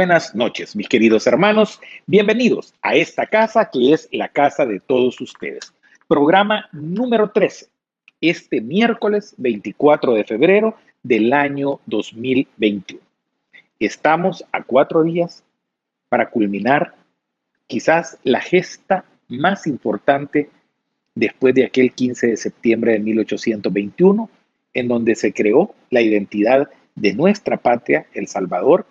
buenas noches, mis queridos hermanos. Bienvenidos a esta casa que es la casa de todos ustedes. Programa número 13, este miércoles 24 de febrero del año 2021. Estamos a cuatro días para culminar quizás la gesta más importante después de aquel 15 de septiembre de 1821, en donde se creó la identidad de nuestra patria, El Salvador,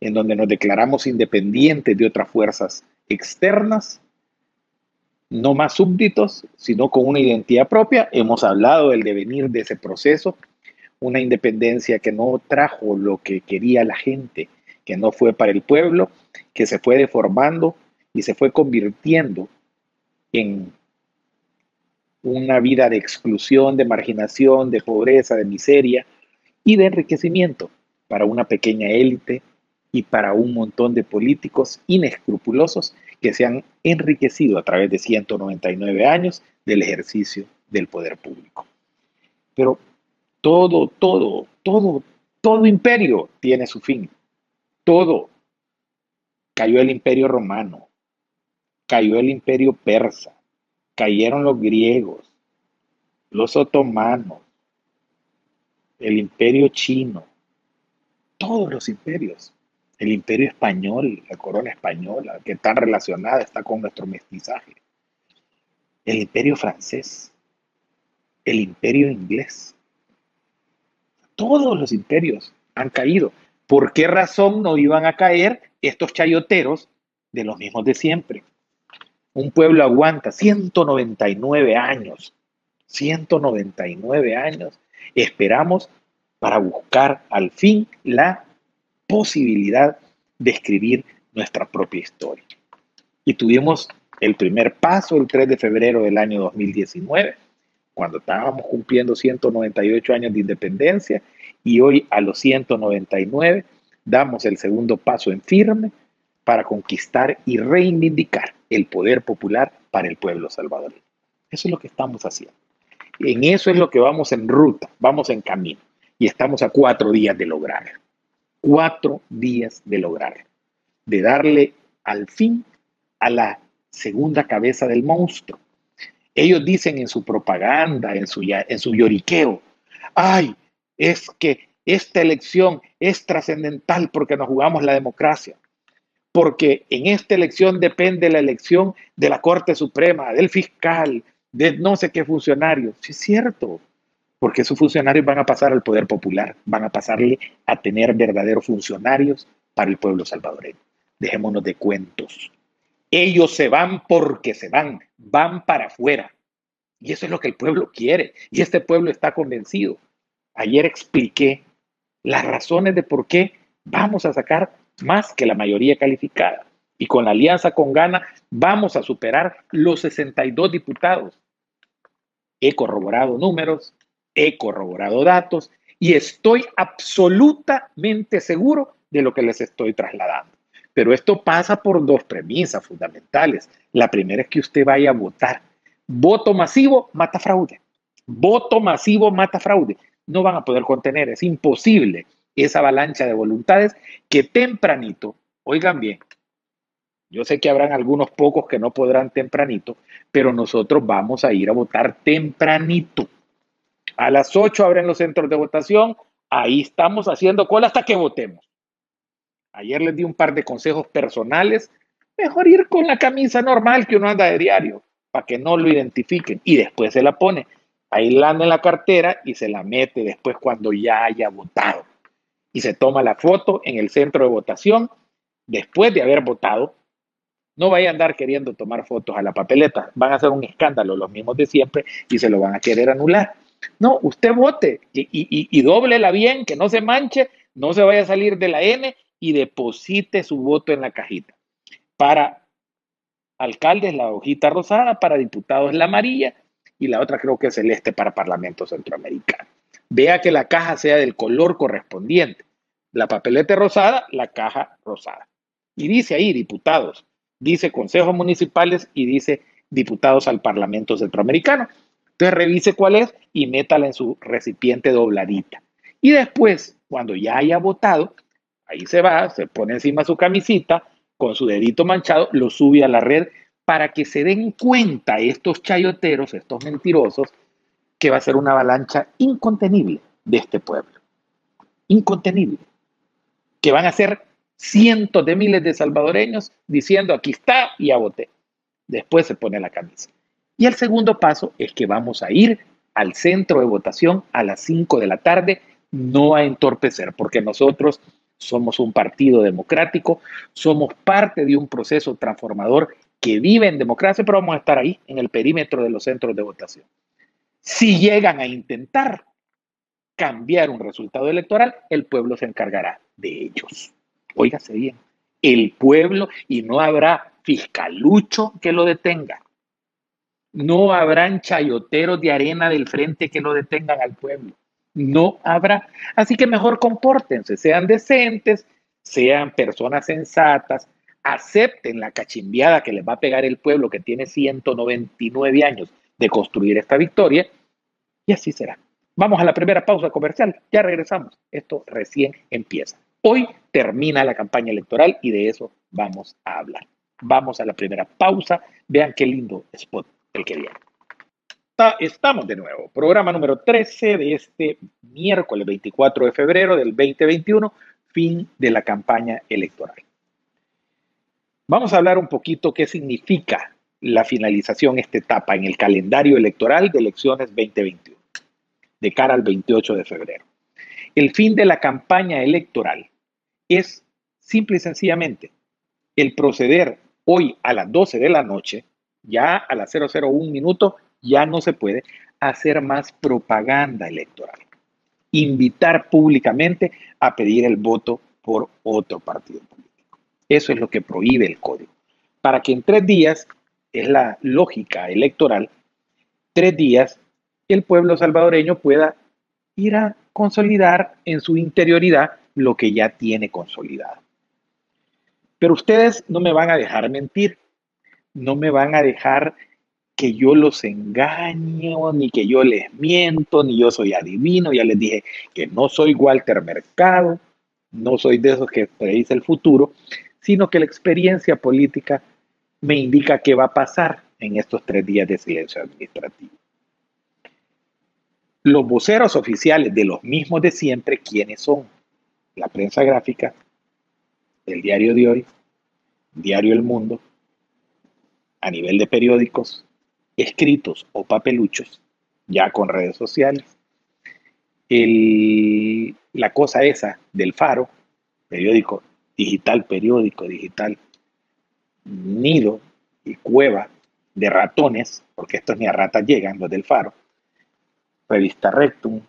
en donde nos declaramos independientes de otras fuerzas externas, no más súbditos, sino con una identidad propia. Hemos hablado del devenir de ese proceso, una independencia que no trajo lo que quería la gente, que no fue para el pueblo, que se fue deformando y se fue convirtiendo en una vida de exclusión, de marginación, de pobreza, de miseria y de enriquecimiento para una pequeña élite y para un montón de políticos inescrupulosos que se han enriquecido a través de 199 años del ejercicio del poder público. Pero todo, todo, todo, todo imperio tiene su fin. Todo. Cayó el imperio romano, cayó el imperio persa, cayeron los griegos, los otomanos, el imperio chino, todos los imperios el imperio español, la corona española, que tan relacionada está con nuestro mestizaje, el imperio francés, el imperio inglés. Todos los imperios han caído. ¿Por qué razón no iban a caer estos chayoteros de los mismos de siempre? Un pueblo aguanta 199 años, 199 años. Esperamos para buscar al fin la posibilidad de escribir nuestra propia historia. Y tuvimos el primer paso el 3 de febrero del año 2019, cuando estábamos cumpliendo 198 años de independencia y hoy a los 199 damos el segundo paso en firme para conquistar y reivindicar el poder popular para el pueblo salvadoreño. Eso es lo que estamos haciendo. En eso es lo que vamos en ruta, vamos en camino y estamos a cuatro días de lograrlo cuatro días de lograrlo, de darle al fin a la segunda cabeza del monstruo. Ellos dicen en su propaganda, en su, en su lloriqueo, ay, es que esta elección es trascendental porque nos jugamos la democracia, porque en esta elección depende la elección de la Corte Suprema, del fiscal, de no sé qué funcionario. Sí es cierto, porque esos funcionarios van a pasar al poder popular, van a pasarle a tener verdaderos funcionarios para el pueblo salvadoreño. Dejémonos de cuentos. Ellos se van porque se van, van para afuera. Y eso es lo que el pueblo quiere. Y este pueblo está convencido. Ayer expliqué las razones de por qué vamos a sacar más que la mayoría calificada. Y con la alianza con Gana vamos a superar los 62 diputados. He corroborado números, he corroborado datos y estoy absolutamente seguro de lo que les estoy trasladando. Pero esto pasa por dos premisas fundamentales. La primera es que usted vaya a votar. Voto masivo mata fraude. Voto masivo mata fraude. No van a poder contener, es imposible esa avalancha de voluntades que tempranito, oigan bien, yo sé que habrán algunos pocos que no podrán tempranito, pero nosotros vamos a ir a votar tempranito. A las 8 abren los centros de votación. Ahí estamos haciendo cola hasta que votemos. Ayer les di un par de consejos personales. Mejor ir con la camisa normal que uno anda de diario, para que no lo identifiquen. Y después se la pone. Ahí la anda en la cartera y se la mete después cuando ya haya votado. Y se toma la foto en el centro de votación después de haber votado. No vaya a andar queriendo tomar fotos a la papeleta. Van a hacer un escándalo los mismos de siempre y se lo van a querer anular. No, usted vote y, y, dóblela bien, que no se manche, no se vaya a salir de la N y deposite su voto en la cajita. Para alcaldes la hojita rosada, para diputados la amarilla y la otra creo que es celeste para Parlamento Centroamericano. Vea que la caja sea del color correspondiente. La papeleta rosada, la caja rosada. Y dice ahí diputados, dice consejos municipales y dice diputados al Parlamento Centroamericano. Entonces revise cuál es y métala en su recipiente dobladita. Y después, cuando ya haya votado, Ahí se va, se pone encima su camisita, con su dedito manchado, lo sube a la red para que se den cuenta estos chayoteros, estos mentirosos, que va a ser una avalancha incontenible de este pueblo. Incontenible. Que van a ser cientos de miles de salvadoreños diciendo aquí está y ya voté. Después se pone la camisa. Y el segundo paso es que vamos a ir al centro de votación a las 5 de la tarde, no a entorpecer, porque nosotros somos un partido democrático, somos parte de un proceso transformador que vive en democracia, pero vamos a estar ahí en el perímetro de los centros de votación. Si llegan a intentar cambiar un resultado electoral, el pueblo se encargará de ellos. Óigase bien, el pueblo y no habrá fiscalucho que lo detenga. No habrán chayoteros de arena del frente que lo detengan al pueblo no habrá. Así que mejor compórtense, sean decentes, sean personas sensatas, acepten la cachimbiada que les va a pegar el pueblo que tiene 199 años de construir esta victoria y así será. Vamos a la primera pausa comercial, ya regresamos, esto recién empieza. Hoy termina la campaña electoral y de eso vamos a hablar. Vamos a la primera pausa, vean qué lindo spot el que estamos de nuevo. Programa número 13 de este miércoles 24 de febrero del 2021, fin de la campaña electoral. Vamos a hablar un poquito qué significa la finalización, esta etapa en el calendario electoral de elecciones 2021, de cara al 28 de febrero. El fin de la campaña electoral es simple y sencillamente el proceder hoy a las 12 de la noche, ya a las 001 minuto, ya no se puede hacer más propaganda electoral. Invitar públicamente a pedir el voto por otro partido político. Eso es lo que prohíbe el código. Para que en tres días, es la lógica electoral, tres días el pueblo salvadoreño pueda ir a consolidar en su interioridad lo que ya tiene consolidado. Pero ustedes no me van a dejar mentir, no me van a dejar que yo los engaño, ni que yo les miento, ni yo soy adivino. Ya les dije que no soy Walter Mercado, no soy de esos que predice el futuro, sino que la experiencia política me indica qué va a pasar en estos tres días de silencio administrativo. Los voceros oficiales de los mismos de siempre, ¿quiénes son? La prensa gráfica, el diario de hoy, diario El Mundo, a nivel de periódicos, escritos o papeluchos, ya con redes sociales. la cosa esa del faro, periódico digital, periódico digital, nido y cueva de ratones, porque estos ni a ratas llegan, los del faro, revista Rectum,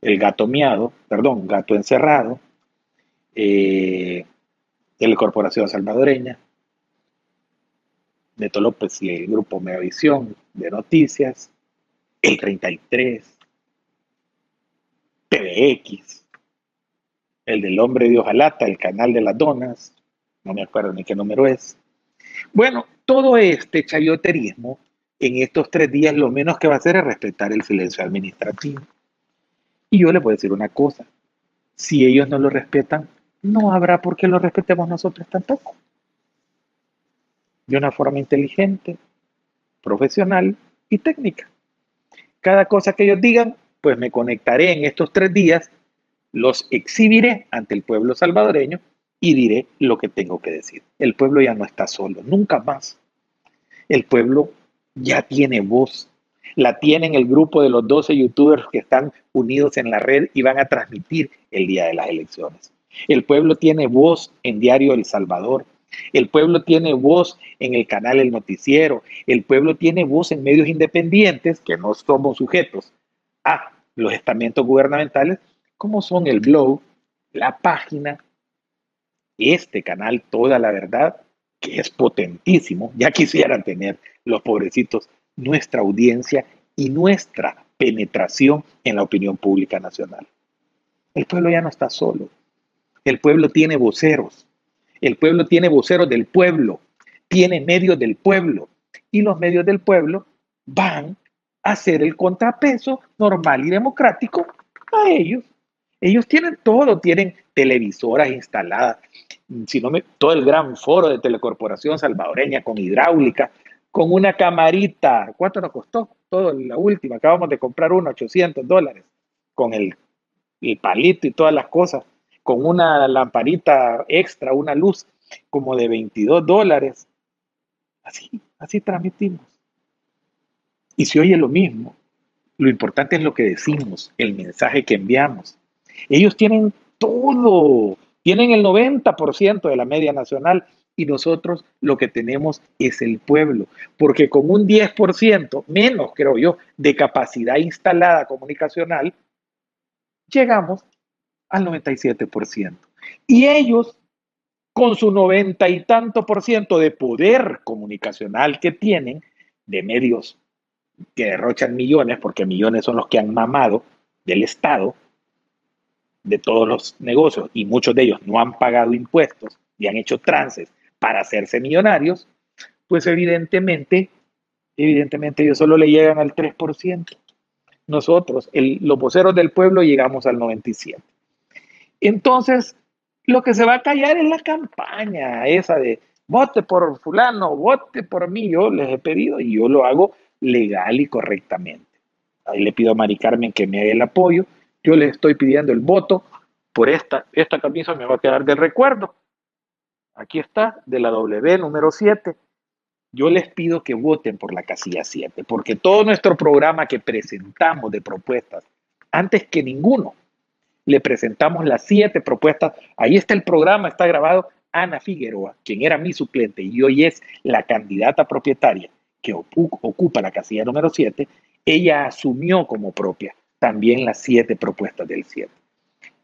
el gato miado, perdón, gato encerrado, eh, Corporación Salvadoreña, Neto López y el grupo Megavisión de noticias, el 33, PBX, el del hombre de Ojalata, el canal de las donas, no me acuerdo ni qué número es. Bueno, todo este chayoterismo en estos tres días lo menos que va a hacer es respetar el silencio administrativo. Y yo le voy a decir una cosa, si ellos no lo respetan, no habrá por qué lo respetemos nosotros tampoco de una forma inteligente, profesional y técnica. Cada cosa que ellos digan, pues me conectaré en estos tres días, los exhibiré ante el pueblo salvadoreño y diré lo que tengo que decir. El pueblo ya no está solo, nunca más. El pueblo ya tiene voz. La tiene en el grupo de los 12 youtubers que están unidos en la red y van a transmitir el día de las elecciones. El pueblo tiene voz en Diario El Salvador, el pueblo tiene voz en el canal El Noticiero. El pueblo tiene voz en medios independientes que no somos sujetos a los estamentos gubernamentales, como son el blog, la página, este canal Toda la Verdad, que es potentísimo. Ya quisieran tener los pobrecitos nuestra audiencia y nuestra penetración en la opinión pública nacional. El pueblo ya no está solo. El pueblo tiene voceros. El pueblo tiene voceros del pueblo, tiene medios del pueblo y los medios del pueblo van a ser el contrapeso normal y democrático a ellos. Ellos tienen todo, tienen televisoras instaladas, si no me, todo el gran foro de telecorporación salvadoreña con hidráulica, con una camarita. ¿Cuánto nos costó? Todo, la última, acabamos de comprar una, 800 dólares, con el palito y todas las cosas, con una lamparita extra, una luz como de 22 dólares. Así, así transmitimos. Y se oye lo mismo. Lo importante es lo que decimos, el mensaje que enviamos. Ellos tienen todo, tienen el 90% de la media nacional y nosotros lo que tenemos es el pueblo, porque con un 10% menos, creo yo, de capacidad instalada comunicacional, llegamos al 97%. Y ellos, con su 90 y tanto por ciento de poder comunicacional que tienen, de medios que derrochan millones, porque millones son los que han mamado del Estado, de todos los negocios, y muchos de ellos no han pagado impuestos y han hecho trances para hacerse millonarios, pues evidentemente, evidentemente ellos solo le llegan al 3%. Nosotros, los voceros del pueblo, llegamos al 97%. Entonces, lo que se va a callar es la campaña esa de vote por fulano, vote por mí. Yo les he pedido y yo lo hago legal y correctamente. Ahí le pido a Mari Carmen que me haga el apoyo. Yo le estoy pidiendo el voto por esta. Esta camisa me va a quedar de recuerdo. Aquí está, de la W número 7. Yo les pido que voten por la casilla 7, porque todo nuestro programa que presentamos de propuestas, antes que ninguno, le presentamos las siete propuestas. Ahí está el programa, está grabado. Ana Figueroa, quien era mi suplente y hoy es la candidata propietaria que ocupa la casilla número 7, ella asumió como propia también las siete propuestas del 7.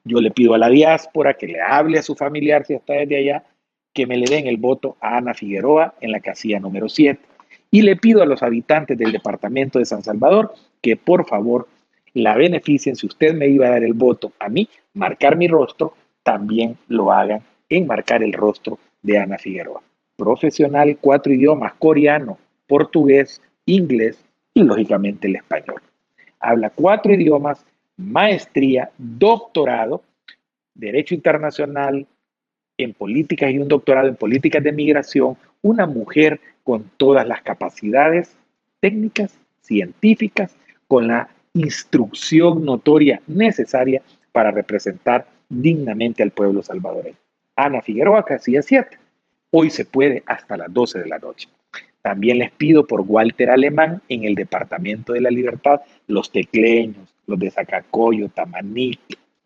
Yo le pido a la diáspora que le hable a su familiar si está desde allá, que me le den el voto a Ana Figueroa en la casilla número 7. Y le pido a los habitantes del departamento de San Salvador que por favor la beneficien. Si usted me iba a dar el voto a mí, marcar mi rostro, también lo hagan en marcar el rostro de Ana Figueroa. Profesional, cuatro idiomas, coreano, portugués, inglés y lógicamente el español. Habla cuatro idiomas, maestría, doctorado, derecho internacional en políticas y un doctorado en políticas de migración, una mujer con todas las capacidades técnicas, científicas, con la instrucción notoria necesaria para representar dignamente al pueblo salvadoreño. Ana Figueroa, casilla 7. Hoy se puede hasta las 12 de la noche. También les pido por Walter Alemán en el Departamento de la Libertad, los tecleños, los de Zacacoyo, Tamaní,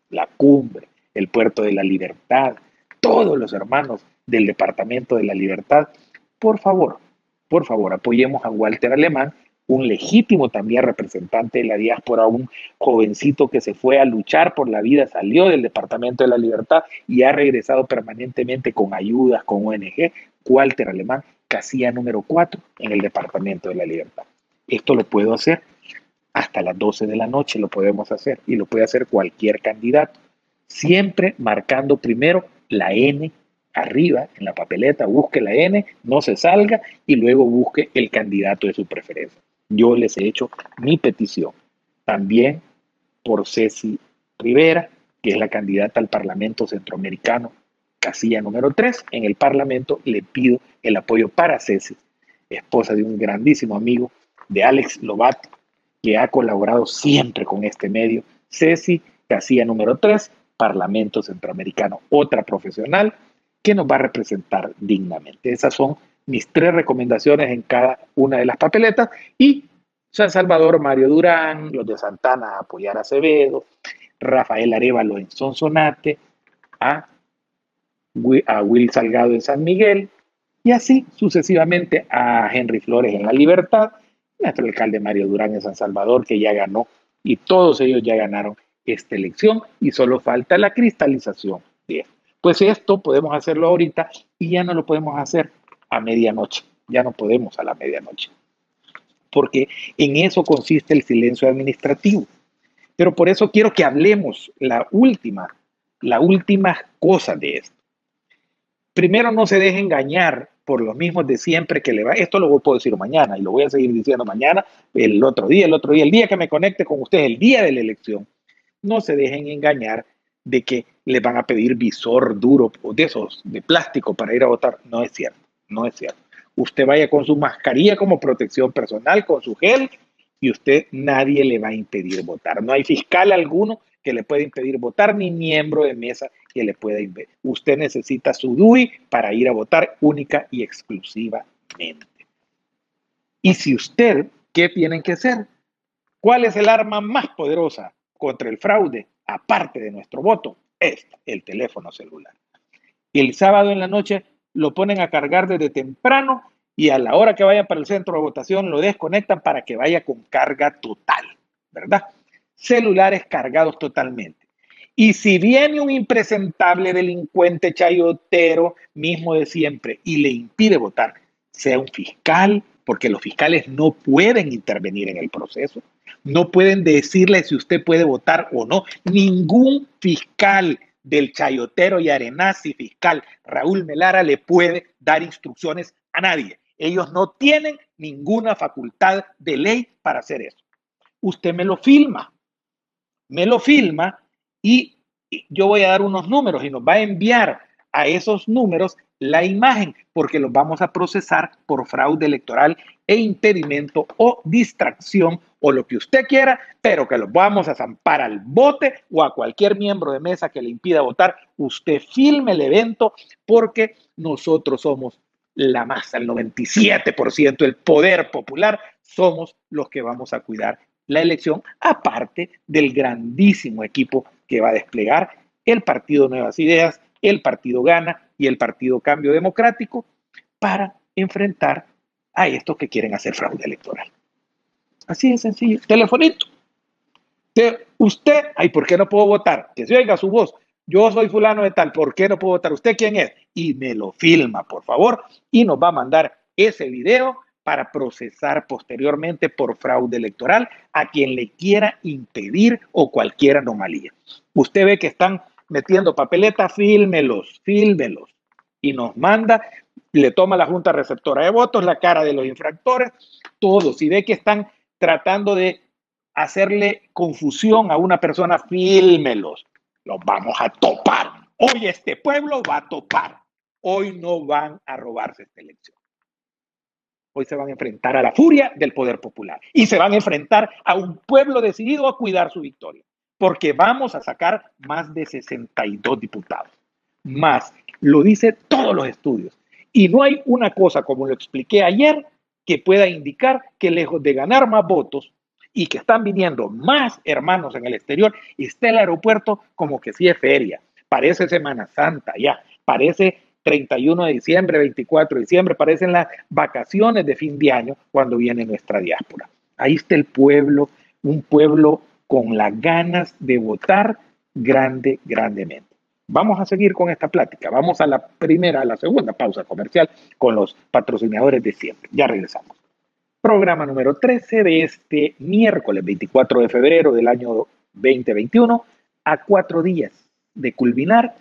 La Cumbre, el Puerto de la Libertad, todos los hermanos del Departamento de la Libertad, por favor, por favor, apoyemos a Walter Alemán, un legítimo también representante de la diáspora, un jovencito que se fue a luchar por la vida, salió del Departamento de la Libertad y ha regresado permanentemente con ayudas, con ONG, Walter Alemán, casilla número 4 en el Departamento de la Libertad. Esto lo puedo hacer hasta las 12 de la noche, lo podemos hacer y lo puede hacer cualquier candidato, siempre marcando primero la N arriba en la papeleta, busque la N, no se salga y luego busque el candidato de su preferencia. Yo les he hecho mi petición. También por Ceci Rivera, que es la candidata al Parlamento Centroamericano casilla número 3, en el Parlamento le pido el apoyo para Ceci, esposa de un grandísimo amigo de Alex Lobato, que ha colaborado siempre con este medio. Ceci, casilla número 3, Parlamento Centroamericano, otra profesional que nos va a representar dignamente. Esas son mis tres recomendaciones en cada una de las papeletas. Y San Salvador, Mario Durán, los de Santana, apoyar a Acevedo, Rafael Arevalo en Sonsonate, a a Will Salgado en San Miguel, y así sucesivamente a Henry Flores en La Libertad, nuestro alcalde Mario Durán en San Salvador, que ya ganó, y todos ellos ya ganaron esta elección, y solo falta la cristalización de Pues esto podemos hacerlo ahorita y ya no lo podemos hacer a medianoche, ya no podemos a la medianoche, porque en eso consiste el silencio administrativo. Pero por eso quiero que hablemos la última, la última cosa de esto primero no se deje engañar por los mismos de siempre que le va. Esto lo puedo decir mañana y lo voy a seguir diciendo mañana, el otro día, el otro día, el día que me conecte con ustedes, el día de la elección. No se dejen engañar de que les van a pedir visor duro de esos de plástico para ir a votar. No es cierto, no es cierto. Usted vaya con su mascarilla como protección personal, con su gel, y usted nadie le va a impedir votar. No hay fiscal alguno que le pueda impedir votar, ni miembro de mesa que le pueda impedir. Usted necesita su DUI para ir a votar única y exclusivamente. Y si usted, ¿qué tienen que hacer? ¿Cuál es el arma más poderosa contra el fraude, aparte de nuestro voto? Es el teléfono celular. El sábado en la noche lo ponen a cargar desde temprano y a la hora que vayan para el centro de votación lo desconectan para que vaya con carga total, ¿verdad? Celulares cargados totalmente. Y si viene un impresentable delincuente chayotero, mismo de siempre, y le impide votar, sea un fiscal, porque los fiscales no pueden intervenir en el proceso, no pueden decirle si usted puede votar o no. Ningún fiscal del chayotero y arenazi fiscal Raúl Melara le puede dar instrucciones a nadie. Ellos no tienen ninguna facultad de ley para hacer eso. Usted me lo filma, me lo filma y yo voy a dar unos números y nos va a enviar a esos números la imagen, porque los vamos a procesar por fraude electoral e impedimento o distracción o lo que usted quiera, pero que los vamos a zampar al bote o a cualquier miembro de mesa que le impida votar. Usted filme el evento porque nosotros somos la masa, el 97% del poder popular, somos los que vamos a cuidar la elección, aparte del grandísimo equipo que va a desplegar el Partido Nuevas Ideas, el Partido Gana y el Partido Cambio Democrático para enfrentar a estos que quieren hacer fraude electoral. Así de sencillo. Telefonito. usted, ay, ¿por qué no puedo votar? Que se oiga su voz yo soy fulano de tal, ¿por qué no puedo votar? ¿Usted quién es? Y me lo filma, por favor, y nos va a mandar ese video para procesar posteriormente por fraude electoral a quien le quiera impedir o cualquier anomalía. Usted ve que están metiendo papeleta, fílmelos, fílmelos. Y nos manda, le toma la Junta Receptora de Votos, la cara de los infractores, todo. Si ve que están tratando de hacerle confusión a una persona, fílmelos los vamos a topar. Hoy este pueblo va a topar. Hoy no van a robarse esta elección. Hoy se van a enfrentar a la furia del poder popular y se van a enfrentar a un pueblo decidido a cuidar su victoria, porque vamos a sacar más de 62 diputados. Más, lo dice todos los estudios. Y no hay una cosa, como lo expliqué ayer, que pueda indicar que lejos de ganar más votos, y que están viniendo más hermanos en el exterior está el aeropuerto como que sí es feria. Parece Semana Santa ya, parece 31 de diciembre, 24 de diciembre, parecen las vacaciones de fin de año cuando viene nuestra diáspora. Ahí está el pueblo, un pueblo con las ganas de votar grande, grandemente. Vamos a seguir con esta plática. Vamos a la primera, a la segunda pausa comercial con los patrocinadores de siempre. Ya regresamos programa número 13 de este miércoles 24 de febrero del año 2021, a cuatro días de culminar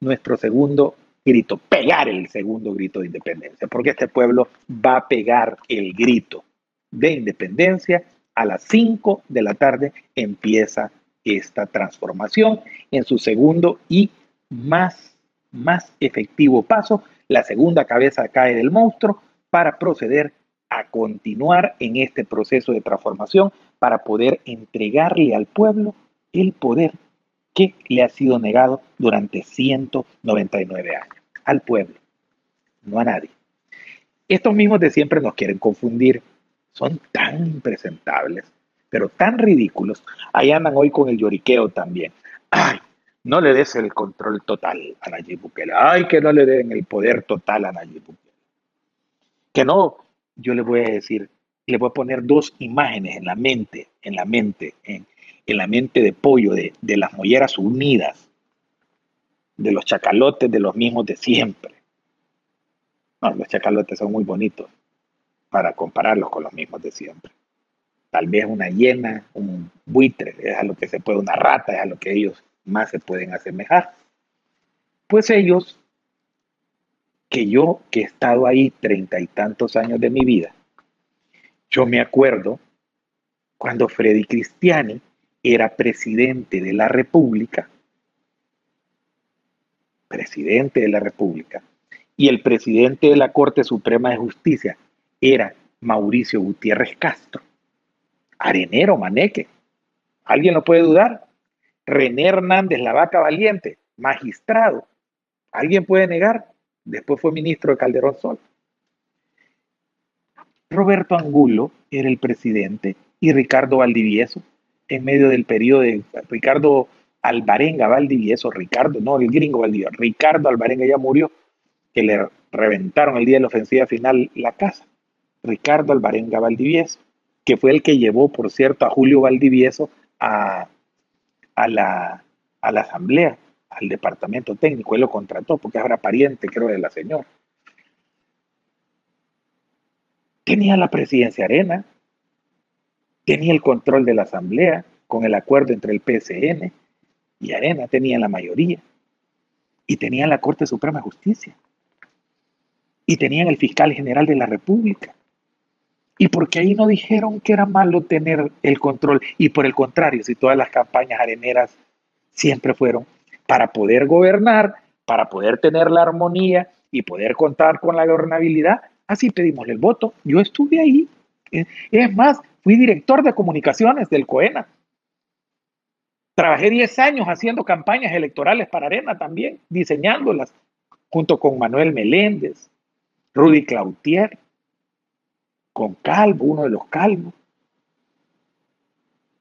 nuestro segundo grito, pegar el segundo grito de independencia, porque este pueblo va a pegar el grito de independencia a las 5 de la tarde empieza esta transformación en su segundo y más, más efectivo paso. La segunda cabeza cae del monstruo para proceder a continuar en este proceso de transformación para poder entregarle al pueblo el poder que le ha sido negado durante 199 años. Al pueblo, no a nadie. Estos mismos de siempre nos quieren confundir. Son tan impresentables, pero tan ridículos. Ahí andan hoy con el lloriqueo también. Ay, no le des el control total a Nayib Bukele. Ay, que no le den el poder total a Nayib Bukele. Que no yo le voy a decir, le voy a poner dos imágenes en la mente, en la mente, en, la mente de pollo, de, de las molleras unidas, de los chacalotes de los mismos de siempre. No, los chacalotes son muy bonitos para compararlos con los mismos de siempre. Tal vez una hiena, un buitre, es a lo que se puede, una rata, es a lo que ellos más se pueden asemejar. Pues ellos que yo, que he estado ahí treinta y tantos años de mi vida, yo me acuerdo cuando Freddy Cristiani era presidente de la República presidente de la República, y el presidente de la Corte Suprema de Justicia era Mauricio Gutiérrez Castro, arenero, maneque, ¿alguien lo puede dudar? René Hernández, la vaca valiente, magistrado, ¿alguien puede negar? Después fue ministro de Calderón Sol. Roberto Angulo era el presidente y Ricardo Valdivieso, en medio del periodo de Ricardo Alvarenga Valdivieso, Ricardo, no, el gringo Valdivieso, Ricardo Alvarenga ya murió, que le reventaron el día de la ofensiva final la casa. Ricardo Alvarenga Valdivieso, que fue el que llevó, por cierto, a Julio Valdivieso a, a, la, a la asamblea, al departamento técnico, él lo contrató porque era pariente, creo, de la señora. Tenía la presidencia Arena, tenía el control de la asamblea con el acuerdo entre el PSN y Arena, tenía la mayoría y tenía la Corte Suprema de Justicia y tenían el fiscal general de la República. Y porque ahí no dijeron que era malo tener el control. Y por el contrario, si todas las campañas areneras siempre fueron para poder gobernar, para poder tener la armonía y poder contar con la gobernabilidad, Así pedimos el voto. Yo estuve ahí. Es más, fui director de comunicaciones del COENA. Trabajé 10 años haciendo campañas electorales para Arena también, diseñándolas, junto con Manuel Meléndez, Rudy Clautier, con Calvo, uno de los calvos.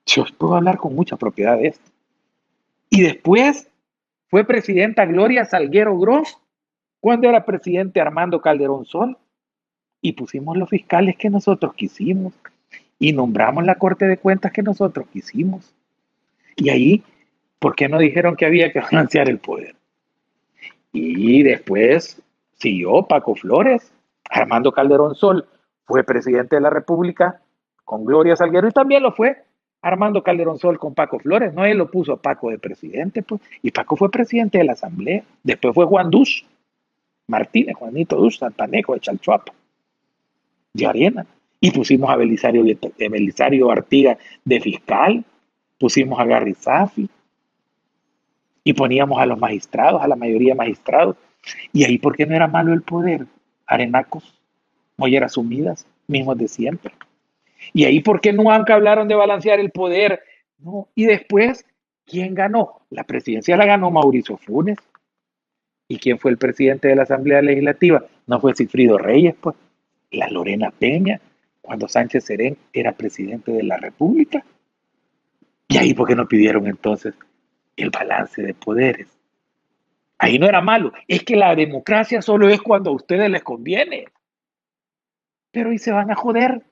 Yo puedo hablar con mucha propiedad de esto. Y después fue presidenta Gloria Salguero Gross, cuando era presidente Armando Calderón Sol y pusimos los fiscales que nosotros quisimos y nombramos la Corte de Cuentas que nosotros quisimos. Y ahí, ¿por qué no dijeron que había que balancear el poder? Y después siguió Paco Flores, Armando Calderón Sol fue presidente de la República con Gloria Salguero y también lo fue Armando Calderón Sol con Paco Flores. No, él lo puso a Paco de presidente, pues, y Paco fue presidente de la Asamblea. Después fue Juan Dush Martínez, Juanito Dush, Santaneco de Chalchuapa de Arena. Y pusimos a Belisario, eh, Belisario Artiga de fiscal, pusimos a Gary Safi y poníamos a los magistrados, a la mayoría magistrados. Y ahí, ¿por qué no era malo el poder? Arenacos, molleras sumidas, mismos de siempre. Y ahí, ¿por qué nunca hablaron de balancear el poder? No. Y después, ¿quién ganó? La presidencia la ganó Mauricio Funes. ¿Y quién fue el presidente de la Asamblea Legislativa? No fue Cifrido Reyes, pues la Lorena Peña, cuando Sánchez Serén era presidente de la República. Y ahí, ¿por qué no pidieron entonces el balance de poderes? Ahí no era malo. Es que la democracia solo es cuando a ustedes les conviene. Pero hoy se van a joder.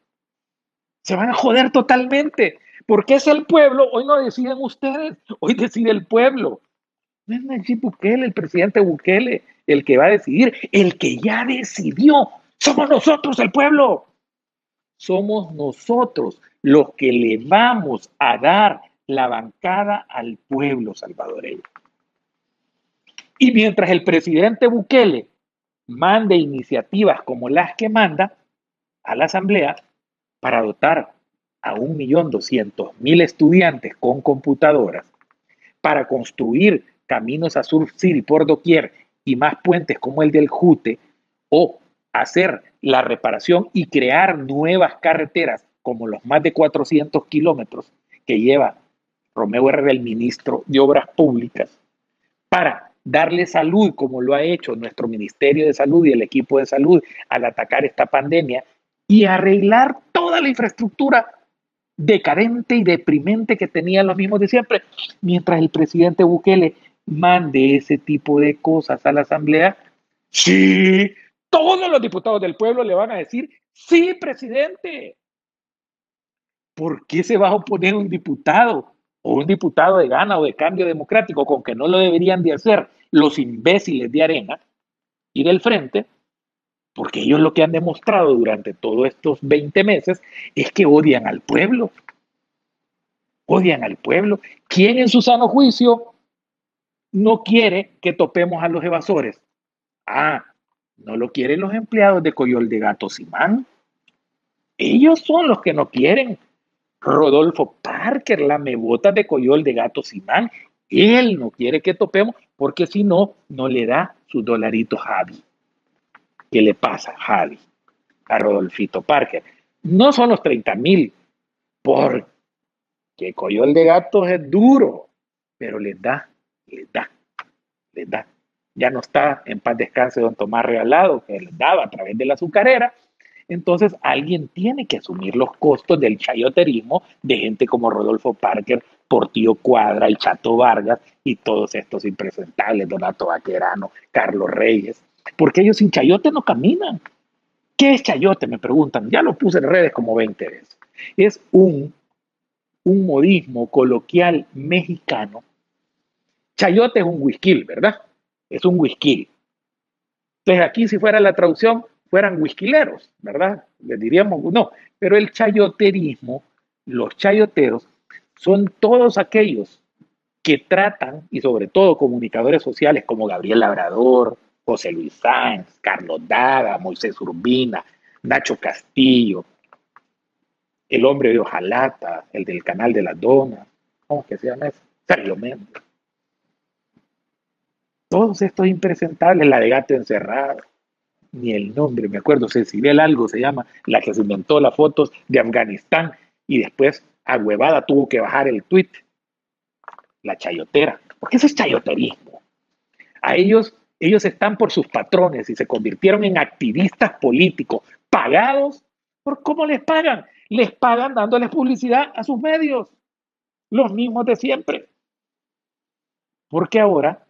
Se van a joder totalmente. Porque es el pueblo. Hoy no deciden ustedes. Hoy decide el pueblo. No es Nayib Bukele, el presidente Bukele, el que va a decidir. El que ya decidió somos nosotros el pueblo. Somos nosotros los que le vamos a dar la bancada al pueblo salvadoreño. Y mientras el presidente Bukele mande iniciativas como las que manda a la Asamblea para dotar a 1.200.000 estudiantes con computadoras, para construir caminos a y por doquier y más puentes como el del Jute, o hacer la reparación y crear nuevas carreteras, como los más de 400 kilómetros que lleva Romeo Herrera, el ministro de Obras Públicas, para darle salud, como lo ha hecho nuestro Ministerio de Salud y el equipo de salud al atacar esta pandemia, y arreglar toda la infraestructura decadente y deprimente que tenían los mismos de siempre, mientras el presidente Bukele mande ese tipo de cosas a la Asamblea, sí, todos los diputados del pueblo le van a decir, sí, presidente. ¿Por qué se va a oponer un diputado o un diputado de gana o de cambio democrático con que no lo deberían de hacer los imbéciles de arena y del frente? Porque ellos lo que han demostrado durante todos estos 20 meses es que odian al pueblo. Odian al pueblo. ¿Quién en su sano juicio no quiere que topemos a los evasores? Ah, no lo quieren los empleados de Coyol de Gato Simán. Ellos son los que no quieren. Rodolfo Parker, la mebota de Coyol de Gato Simán. Él no quiere que topemos porque si no, no le da su dolarito Javi. ¿Qué le pasa, Javi? A Rodolfito Parker. No son los 30 mil, porque Coyol de Gatos es duro, pero les da, les da, les da. Ya no está en paz descanse don Tomás Regalado, que les daba a través de la azucarera, entonces alguien tiene que asumir los costos del chayoterismo de gente como Rodolfo Parker, Portillo Cuadra, el Chato Vargas y todos estos impresentables, Donato Vaquerano, Carlos Reyes, porque ellos sin chayote no caminan. ¿Qué es chayote? Me preguntan. Ya lo puse en redes como 20 veces. Es un, un modismo coloquial mexicano. Chayote es un whisky, ¿verdad? Es un whisky. Entonces aquí si fuera la traducción, fueran whisquileros, ¿verdad? Les diríamos, no, pero el chayoterismo, los chayoteros, son todos aquellos que tratan, y sobre todo comunicadores sociales como Gabriel Labrador, José Luis Sáenz, Carlos Daga, Moisés Urbina, Nacho Castillo, el hombre de Ojalata, el del canal de la dona, ¿cómo que se llama eso? Sergio. Todos estos impresentables, la de gato encerrado, ni el nombre, me acuerdo, Ceciliel algo se llama, la que se inventó las fotos de Afganistán y después a huevada tuvo que bajar el tweet. La chayotera, porque eso es chayoterismo. A ellos, ellos están por sus patrones y se convirtieron en activistas políticos pagados por cómo les pagan. Les pagan dándoles publicidad a sus medios, los mismos de siempre. Porque ahora,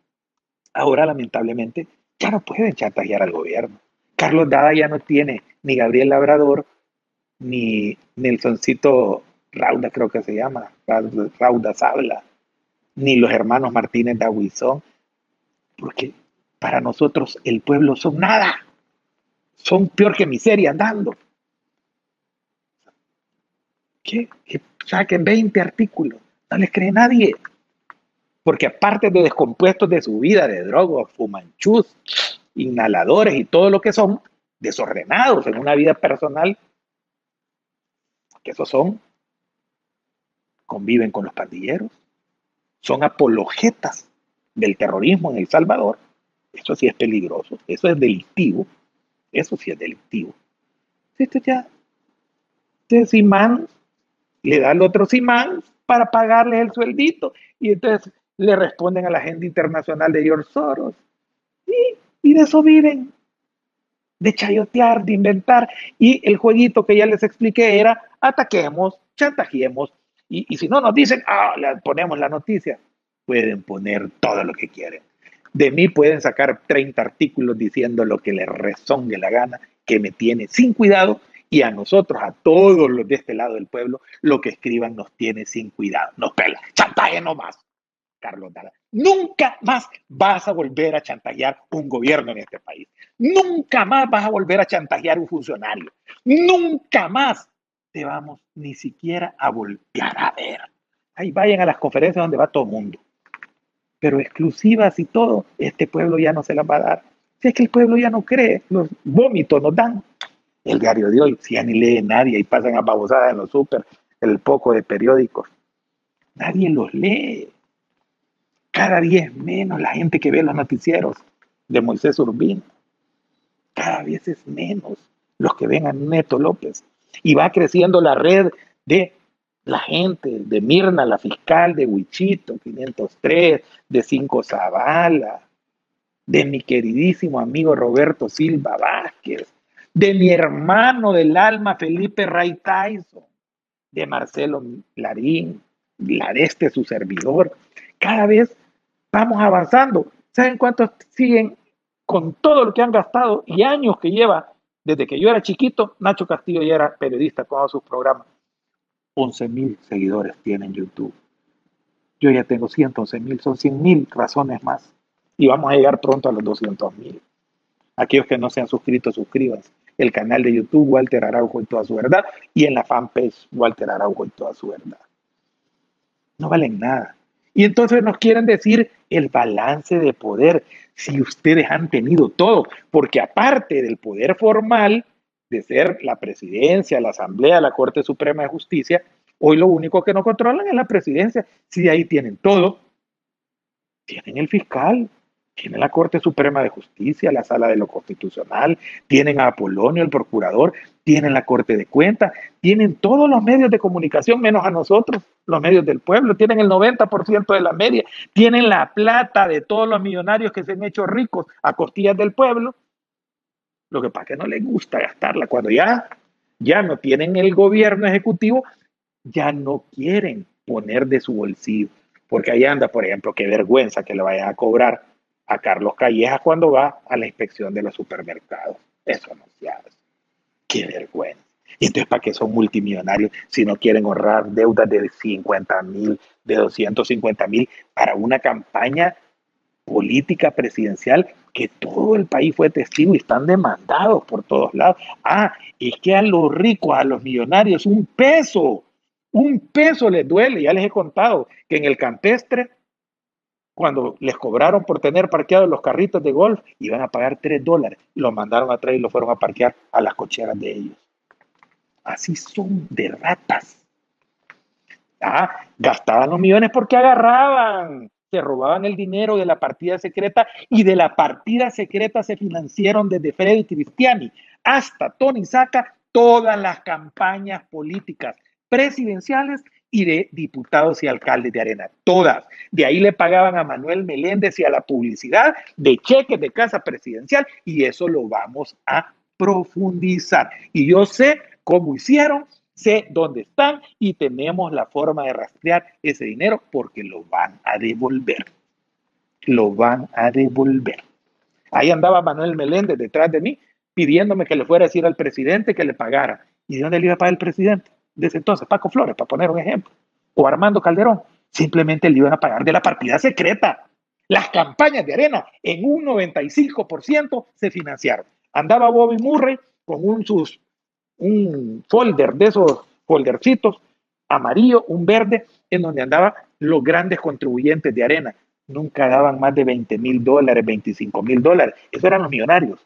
ahora lamentablemente, ya no pueden chantajear al gobierno. Carlos Dada ya no tiene ni Gabriel Labrador, ni Nelsoncito Rauda, creo que se llama, Rauda Sabla, ni los hermanos Martínez de Aguizón, porque para nosotros el pueblo son nada, son peor que miseria andando. ¿Qué? Que saquen 20 artículos, no les cree nadie. Porque aparte de descompuestos de su vida, de drogas, fumanchus, inhaladores y todo lo que son desordenados en una vida personal, que esos son, conviven con los pandilleros, son apologetas del terrorismo en El Salvador, eso sí es peligroso, eso es delictivo, eso sí es delictivo. Esto ya, este Simán le da al otro Simán para pagarle el sueldito y entonces le responden a la gente internacional de George Soros. Y y de eso viven, de chayotear, de inventar. Y el jueguito que ya les expliqué era ataquemos, chantajemos. Y, y si no nos dicen, ah, le ponemos la noticia. Pueden poner todo lo que quieren. De mí pueden sacar 30 artículos diciendo lo que les rezongue la gana, que me tiene sin cuidado. Y a nosotros, a todos los de este lado del pueblo, lo que escriban nos tiene sin cuidado. Nos pela. Chantaje nomás. Carlos Dara. Nunca más vas a volver a chantajear un gobierno en este país. Nunca más vas a volver a chantajear un funcionario. Nunca más te vamos ni siquiera a voltear a ver. Ahí vayan a las conferencias donde va todo el mundo. Pero exclusivas y todo, este pueblo ya no se las va a dar. Si es que el pueblo ya no cree, los vómitos nos dan. El diario de hoy, si ya ni lee nadie y pasan a babosadas en los súper, el poco de periódicos. Nadie los lee. Cada día es menos la gente que ve los noticieros de Moisés Urbina. Cada vez es menos los que ven a Neto López. Y va creciendo la red de la gente, de Mirna, la fiscal de Huichito, 503, de Cinco Zavala, de mi queridísimo amigo Roberto Silva Vázquez, de mi hermano del alma Felipe Ray Tyson, de Marcelo Larín, la de este su servidor. Cada vez Vamos avanzando. ¿Saben cuántos siguen con todo lo que han gastado y años que lleva desde que yo era chiquito? Nacho Castillo ya era periodista con sus programas. 11 mil seguidores tiene en YouTube. Yo ya tengo 111 mil, son 100 mil razones más. Y vamos a llegar pronto a los 200 mil. Aquellos que no se han suscrito, suscríbanse. El canal de YouTube, Walter Araujo y toda su verdad. Y en la fanpage, Walter Araujo y toda su verdad. No valen nada. Y entonces nos quieren decir el balance de poder, si ustedes han tenido todo, porque aparte del poder formal de ser la presidencia, la asamblea, la Corte Suprema de Justicia, hoy lo único que no controlan es la presidencia, si ahí tienen todo. tienen el fiscal, tienen la Corte Suprema de Justicia, la Sala de lo Constitucional, tienen a Apolonio, el procurador, tienen la Corte de Cuentas, tienen todos los medios de comunicación menos a nosotros, los medios del pueblo, tienen el 90% de la media, tienen la plata de todos los millonarios que se han hecho ricos a costillas del pueblo. Lo que pasa es que no les gusta gastarla. Cuando ya, ya no tienen el gobierno ejecutivo, ya no quieren poner de su bolsillo. Porque ahí anda, por ejemplo, qué vergüenza que le vayan a cobrar a Carlos Callejas cuando va a la inspección de los supermercados. Eso no se hace. Qué vergüenza. Y entonces, ¿para qué son multimillonarios si no quieren ahorrar deudas de 50 mil, de 250 mil para una campaña política presidencial que todo el país fue testigo y están demandados por todos lados? Ah, es que a los ricos, a los millonarios, un peso, un peso les duele. Ya les he contado que en el campestre cuando les cobraron por tener parqueados los carritos de golf, iban a pagar 3 dólares. Lo mandaron atrás y lo fueron a parquear a las cocheras de ellos. Así son de ratas. Ah, gastaban los millones porque agarraban, se robaban el dinero de la partida secreta y de la partida secreta se financiaron desde Freddy Cristiani hasta Tony Saca todas las campañas políticas presidenciales y de diputados y alcaldes de Arena, todas. De ahí le pagaban a Manuel Meléndez y a la publicidad de cheques de casa presidencial y eso lo vamos a profundizar. Y yo sé cómo hicieron, sé dónde están y tenemos la forma de rastrear ese dinero porque lo van a devolver. Lo van a devolver. Ahí andaba Manuel Meléndez detrás de mí pidiéndome que le fuera a decir al presidente que le pagara. ¿Y de dónde le iba a pagar el presidente? desde entonces, Paco Flores, para poner un ejemplo, o Armando Calderón, simplemente le iban a pagar de la partida secreta. Las campañas de arena en un 95% se financiaron. Andaba Bobby Murray con un, sus, un folder de esos foldercitos, amarillo, un verde, en donde andaban los grandes contribuyentes de arena. Nunca daban más de 20 mil dólares, 25 mil dólares. Esos eran los millonarios.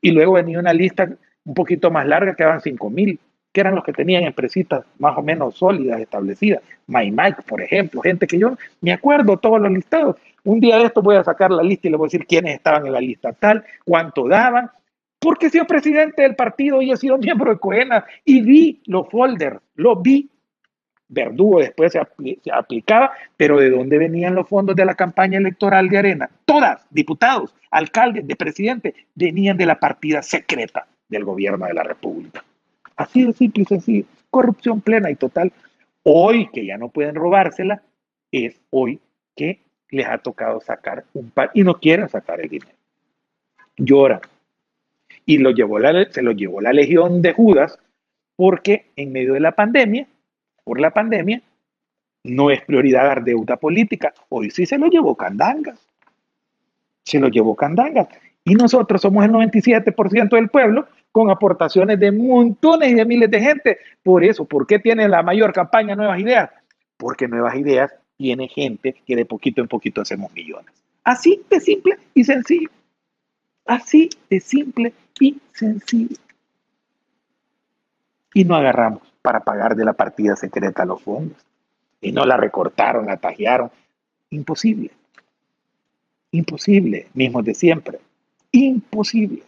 Y luego venía una lista un poquito más larga que daban 5 mil que eran los que tenían empresitas más o menos sólidas, establecidas. My Mike, por ejemplo, gente que yo me acuerdo todos los listados. Un día de esto voy a sacar la lista y le voy a decir quiénes estaban en la lista tal, cuánto daban, porque he sido presidente del partido y he sido miembro de Coena y vi los folders, los vi. Verdugo después se, aplicaba, pero ¿de dónde venían los fondos de la campaña electoral de Arena? Todas, diputados, alcaldes, de presidente, venían de la partida secreta del gobierno de la República. Así de simple y sencillo. Corrupción plena y total. Hoy que ya no pueden robársela, es hoy que les ha tocado sacar un par y no quieren sacar el dinero. Lloran. Y lo llevó se lo llevó la legión de Judas porque en medio de la pandemia, por la pandemia, no es prioridad dar deuda política. Hoy sí se lo llevó Candangas. Se lo llevó Candangas. Y nosotros somos el 97% del pueblo con aportaciones de montones y de miles de gente. Por eso, ¿por qué tiene la mayor campaña Nuevas Ideas? Porque Nuevas Ideas tiene gente que de poquito en poquito hacemos millones. Así de simple y sencillo. Así de simple y sencillo. Y no agarramos para pagar de la partida secreta los fondos. Y no la recortaron, la tajearon. Imposible. Imposible, mismos de siempre. Imposible.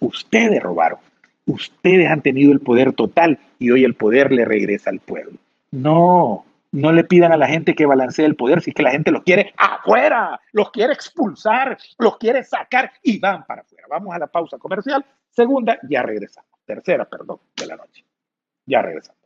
Ustedes robaron. Ustedes han tenido el poder total y hoy el poder le regresa al pueblo. No, no le pidan a la gente que balancee el poder si es que la gente los quiere afuera, los quiere expulsar, los quiere sacar y van para afuera. Vamos a la pausa comercial. Segunda, ya regresamos. Tercera, perdón, de la noche. Ya regresamos.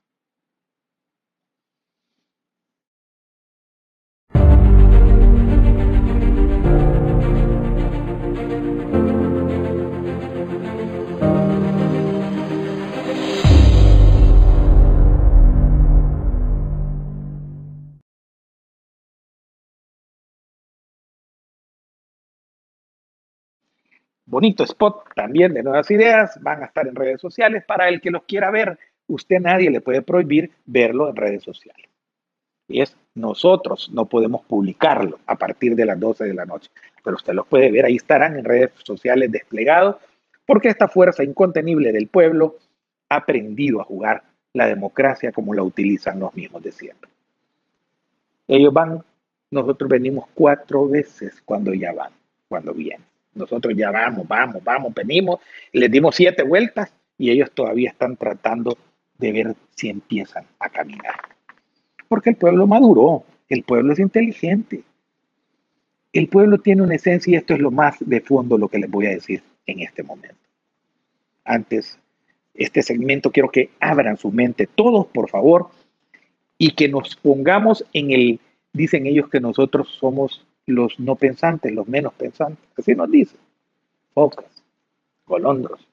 Bonito spot también de nuevas ideas, van a estar en redes sociales. Para el que los quiera ver, usted nadie le puede prohibir verlo en redes sociales. Y es nosotros no podemos publicarlo a partir de las 12 de la noche, pero usted los puede ver, ahí estarán en redes sociales desplegados, porque esta fuerza incontenible del pueblo ha aprendido a jugar la democracia como la utilizan los mismos de siempre. Ellos van nosotros venimos cuatro veces cuando ya van, cuando vienen. Nosotros ya vamos, vamos, vamos, venimos, les dimos siete vueltas y ellos todavía están tratando de ver si empiezan a caminar. Porque el pueblo maduró, el pueblo es inteligente. El pueblo tiene una esencia y esto es lo más de fondo lo que les voy a decir en este momento. Antes, este segmento quiero que abran su mente todos, por favor, y que nos pongamos en el, dicen ellos que nosotros somos los no pensantes, los menos pensantes. Así nos dicen. Focas, golondros.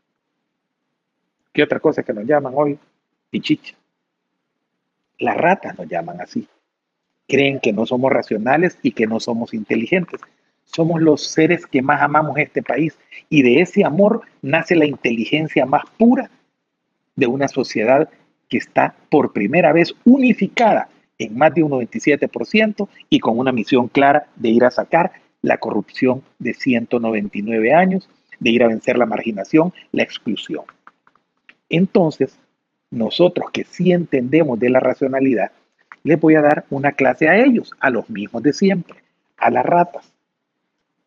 ¿Qué otra cosa que nos llaman hoy? Pichicha. Las ratas nos llaman así. Creen que no somos racionales y que no somos inteligentes. Somos los seres que más amamos este país y de ese amor nace la inteligencia más pura de una sociedad que está por primera vez unificada en más de un 97% y con una misión clara de ir a sacar la corrupción de 199 años, de ir a vencer la marginación, la exclusión. Entonces, nosotros que sí entendemos de la racionalidad, les voy a dar una clase a ellos, a los mismos de siempre, a las ratas.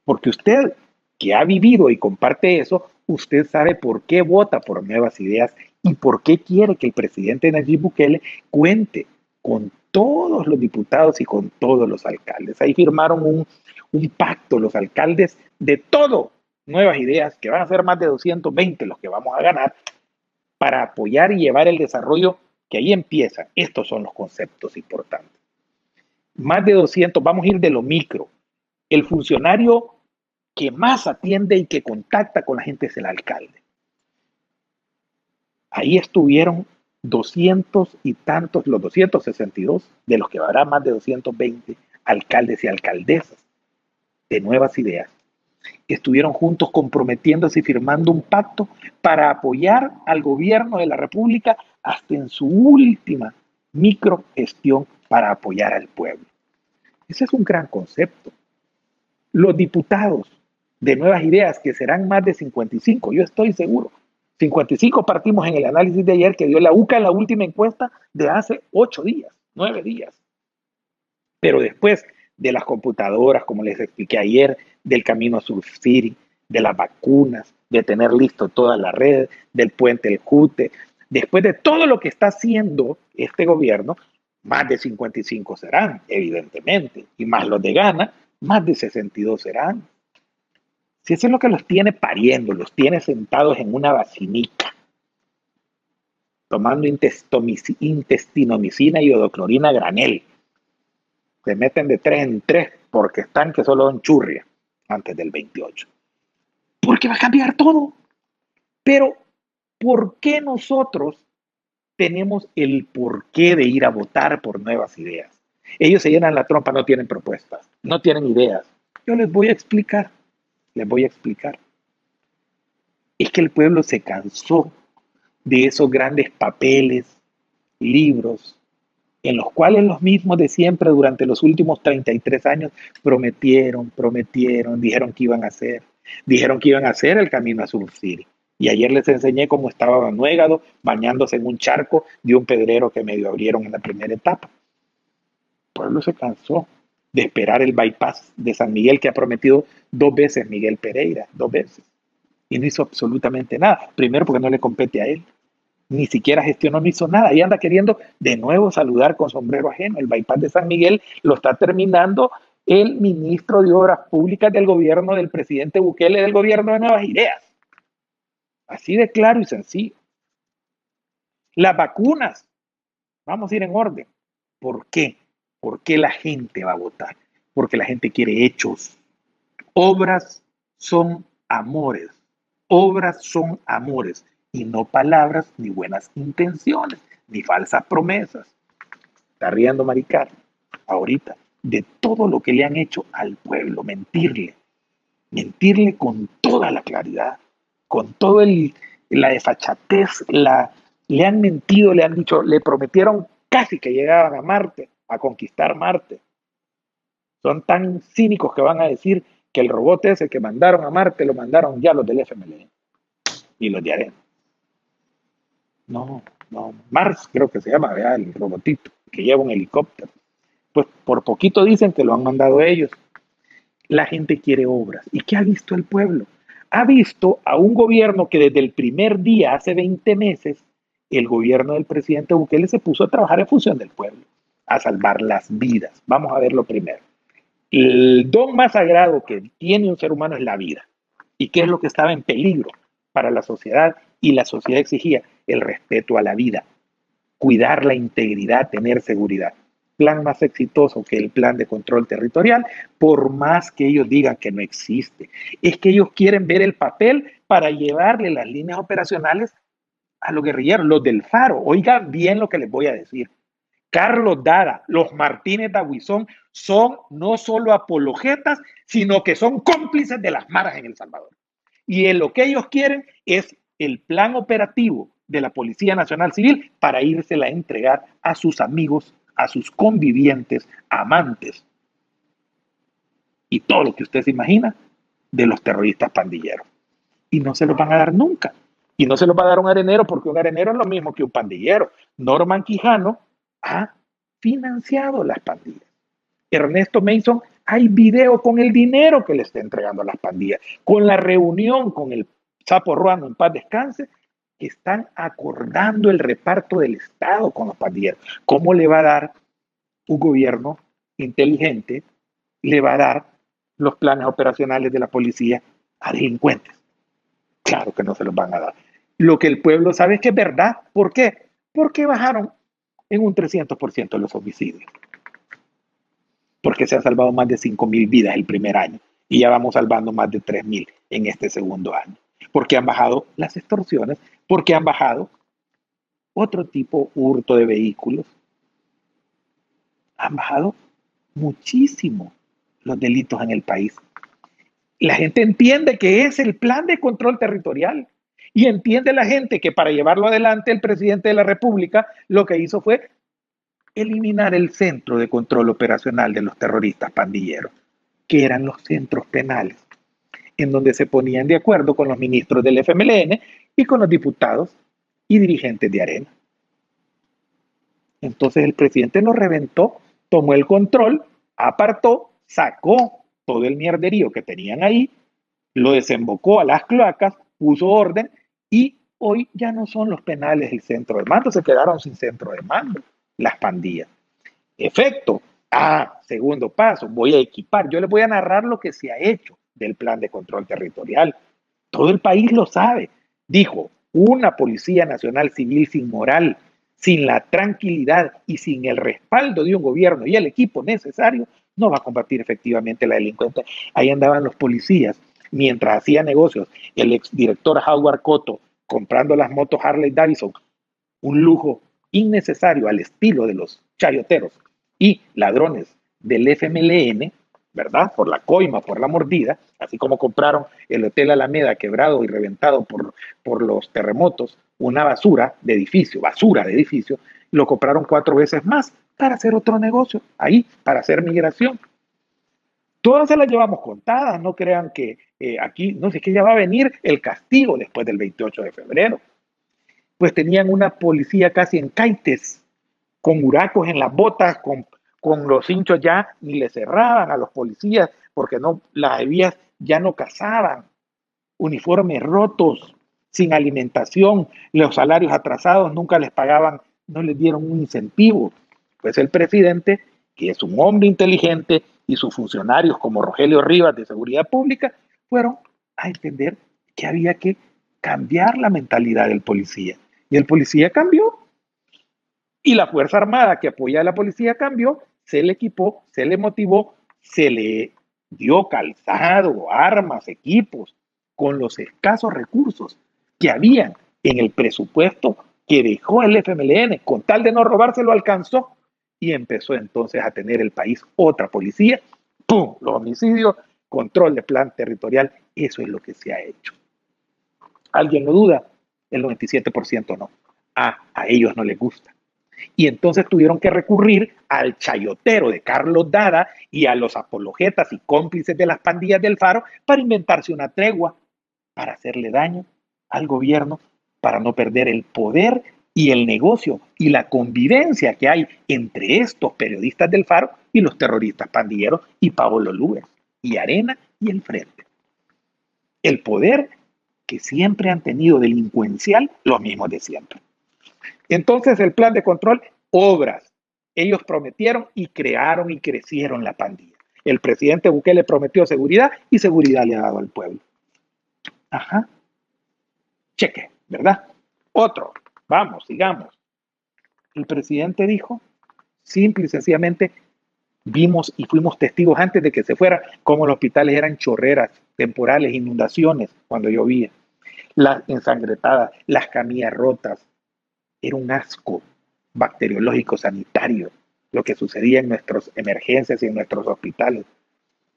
Porque usted que ha vivido y comparte eso, usted sabe por qué vota por nuevas ideas y por qué quiere que el presidente Nayib Bukele cuente con todos los diputados y con todos los alcaldes. Ahí firmaron un, pacto los alcaldes de todo, nuevas ideas, que van a ser más de 220 los que vamos a ganar, para apoyar y llevar el desarrollo que ahí empieza. Estos son los conceptos importantes. Más de 200, vamos a ir de lo micro. El funcionario que más atiende y que contacta con la gente es el alcalde. Ahí estuvieron 200 y tantos, los 262, de los que habrá más de 220 alcaldes y alcaldesas de nuevas ideas, estuvieron juntos comprometiéndose y firmando un pacto para apoyar al gobierno de la República hasta en su última microgestión para apoyar al pueblo. Ese es un gran concepto. Los diputados de nuevas ideas, que serán más de 55, yo estoy seguro, 55 partimos en el análisis de ayer que dio la UCA en la última encuesta de hace 8 días, 9 días. Pero después de las computadoras, como les expliqué ayer, del camino a Sur City, de las vacunas, de tener listo toda la red, del puente El Cute, después de todo lo que está haciendo este gobierno, más de 55 serán, evidentemente, y más los de Gana, más de 62 serán. Si eso es lo que los tiene pariendo, los tiene sentados en una vacinica, tomando intestinomicina y odoclorina granel. Se meten de tres en tres porque están que solo en churria antes del 28. Porque va a cambiar todo. Pero, ¿por qué nosotros tenemos el porqué de ir a votar por nuevas ideas? Ellos se llenan la trompa, no tienen propuestas, no tienen ideas. Yo les voy a explicar. Les voy a explicar. Es que el pueblo se cansó de esos grandes papeles, libros, en los cuales los mismos de siempre durante los últimos 33 años prometieron, prometieron, dijeron que iban a hacer, dijeron que iban a hacer el camino a Sur Y ayer les enseñé cómo estaba Nuégado bañándose en un charco de un pedrero que medio abrieron en la primera etapa. El pueblo se cansó de esperar el bypass de San Miguel que ha prometido dos veces Miguel Pereira, dos veces. Y no hizo absolutamente nada. Primero porque no le compete a él. Ni siquiera gestionó, no hizo nada. Y anda queriendo de nuevo saludar con sombrero ajeno. El bypass de San Miguel lo está terminando el ministro de Obras Públicas del gobierno del presidente Bukele del gobierno de Nuevas Ideas. Así de claro y sencillo. Las vacunas. Vamos a ir en orden. ¿Por qué? ¿Por qué la gente va a votar? Porque la gente quiere hechos. Obras son amores. Obras son amores y no palabras ni buenas intenciones ni falsas promesas. Está riendo Maricar ahorita de todo lo que le han hecho al pueblo, mentirle, mentirle con toda la claridad, con toda la desfachatez, la, le han mentido, le han dicho, le prometieron casi que llegaban a Marte, a conquistar Marte. Son tan cínicos que van a decir que el robot ese que mandaron a Marte lo mandaron ya los del FML y los de Arena. No, no, Mars creo que se llama, el robotito que lleva un helicóptero. Pues por poquito dicen que lo han mandado ellos. La gente quiere obras. ¿Y qué ha visto el pueblo? Ha visto a un gobierno que desde el primer día, hace 20 meses, el gobierno del presidente Bukele se puso a trabajar en función del pueblo, a salvar las vidas. Vamos a verlo primero. El don más sagrado que tiene un ser humano es la vida. ¿Y qué es lo que estaba en peligro para la sociedad? Y la sociedad exigía el respeto a la vida, cuidar la integridad, tener seguridad. Plan más exitoso que el plan de control territorial, por más que ellos digan que no existe. Es que ellos quieren ver el papel para llevarle las líneas operacionales a los guerrilleros, los del Faro. Oigan bien lo que les voy a decir. Carlos Dada, los Martínez Daguizón son no solo apologetas, sino que son cómplices de las maras en El Salvador. Y en lo que ellos quieren es el plan operativo de la Policía Nacional Civil para írsela a entregar a sus amigos, a sus convivientes, amantes y todo lo que usted se imagina de los terroristas pandilleros. Y no se lo van a dar nunca. Y no se lo va a dar un arenero porque un arenero es lo mismo que un pandillero. Norman Quijano ha financiado las pandillas. Ernesto Mason, hay video con el dinero que le está entregando a las pandillas, con la reunión con el Sapo Ruano en paz descanse, que están acordando el reparto del Estado con los pandilleros. ¿Cómo le va a dar un gobierno inteligente, le va a dar los planes operacionales de la policía a delincuentes? Claro que no se los van a dar. Lo que el pueblo sabe es que es verdad. ¿Por qué? Porque bajaron en un 300% los homicidios. Porque se han salvado más de 5.000 vidas el primer año y ya vamos salvando más de 3.000 en este segundo año. Porque han bajado las extorsiones, porque han bajado otro tipo hurto de vehículos. Han bajado muchísimo los delitos en el país. La gente entiende que es el plan de control territorial y entiende la gente que para llevarlo adelante el presidente de la República lo que hizo fue eliminar el centro de control operacional de los terroristas pandilleros, que eran los centros penales, en donde se ponían de acuerdo con los ministros del FMLN y con los diputados y dirigentes de Arena. Entonces el presidente lo reventó, tomó el control, apartó, sacó todo el mierderío que tenían ahí, lo desembocó a las cloacas, puso orden y hoy ya no son los penales el centro de mando, se quedaron sin centro de mando las pandillas. Efecto. Ah, segundo paso, voy a equipar. Yo les voy a narrar lo que se ha hecho del plan de control territorial. Todo el país lo sabe. Dijo, una Policía Nacional Civil sin moral, sin la tranquilidad y sin el respaldo de un gobierno y el equipo necesario, no va a combatir efectivamente la delincuencia. Ahí andaban los policías mientras hacía negocios el exdirector Howard Cotto comprando las motos Harley Davidson, un lujo innecesario al estilo de los chayoteros y ladrones del FMLN, ¿verdad? Por la coima, por la mordida, así como compraron el Hotel Alameda quebrado y reventado por, por los terremotos, una basura de edificio, basura de edificio, lo compraron cuatro veces más para hacer otro negocio, ahí, para hacer migración. Todas se las llevamos contadas, no crean que eh, aquí, no sé, que ya va a venir el castigo después del 28 de febrero. Pues tenían una policía casi en caites, con huracos en las botas, con, con los hinchos ya ni le cerraban a los policías porque no, las vías ya no cazaban, uniformes rotos, sin alimentación, los salarios atrasados nunca les pagaban, no les dieron un incentivo. Pues el presidente, que es un hombre inteligente, y sus funcionarios como Rogelio Rivas de Seguridad Pública fueron a entender que había que cambiar la mentalidad del policía. Y el policía cambió. Y la Fuerza Armada que apoya a la policía cambió, se le equipó, se le motivó, se le dio calzado, armas, equipos, con los escasos recursos que habían en el presupuesto que dejó el FMLN, con tal de no robarse, lo alcanzó y empezó entonces a tener el país otra policía. ¡Pum! Los homicidios, control de plan territorial, eso es lo que se ha hecho. ¿Alguien lo duda? El 97% no. a ellos no les gusta. Y entonces tuvieron que recurrir al chayotero de Carlos Dada y a los apologetas y cómplices de las pandillas del Faro para inventarse una tregua, para hacerle daño al gobierno, para no perder el poder y el negocio y la convivencia que hay entre estos periodistas del Faro y los terroristas pandilleros y Pablo Luis y Arena y el Frente. El poder que siempre han tenido delincuencial, los mismos de siempre. Entonces el plan de control, obras. Ellos prometieron y crearon y crecieron la pandilla. El presidente Bukele prometió seguridad y seguridad le ha dado al pueblo. Ajá. Cheque, ¿verdad? Otro. Vamos, sigamos. El presidente dijo, simple y sencillamente, vimos y fuimos testigos antes de que se fuera, como los hospitales eran chorreras, temporales, inundaciones cuando llovía, las ensangretadas, las camillas rotas. Era un asco bacteriológico sanitario lo que sucedía en nuestras emergencias y en nuestros hospitales.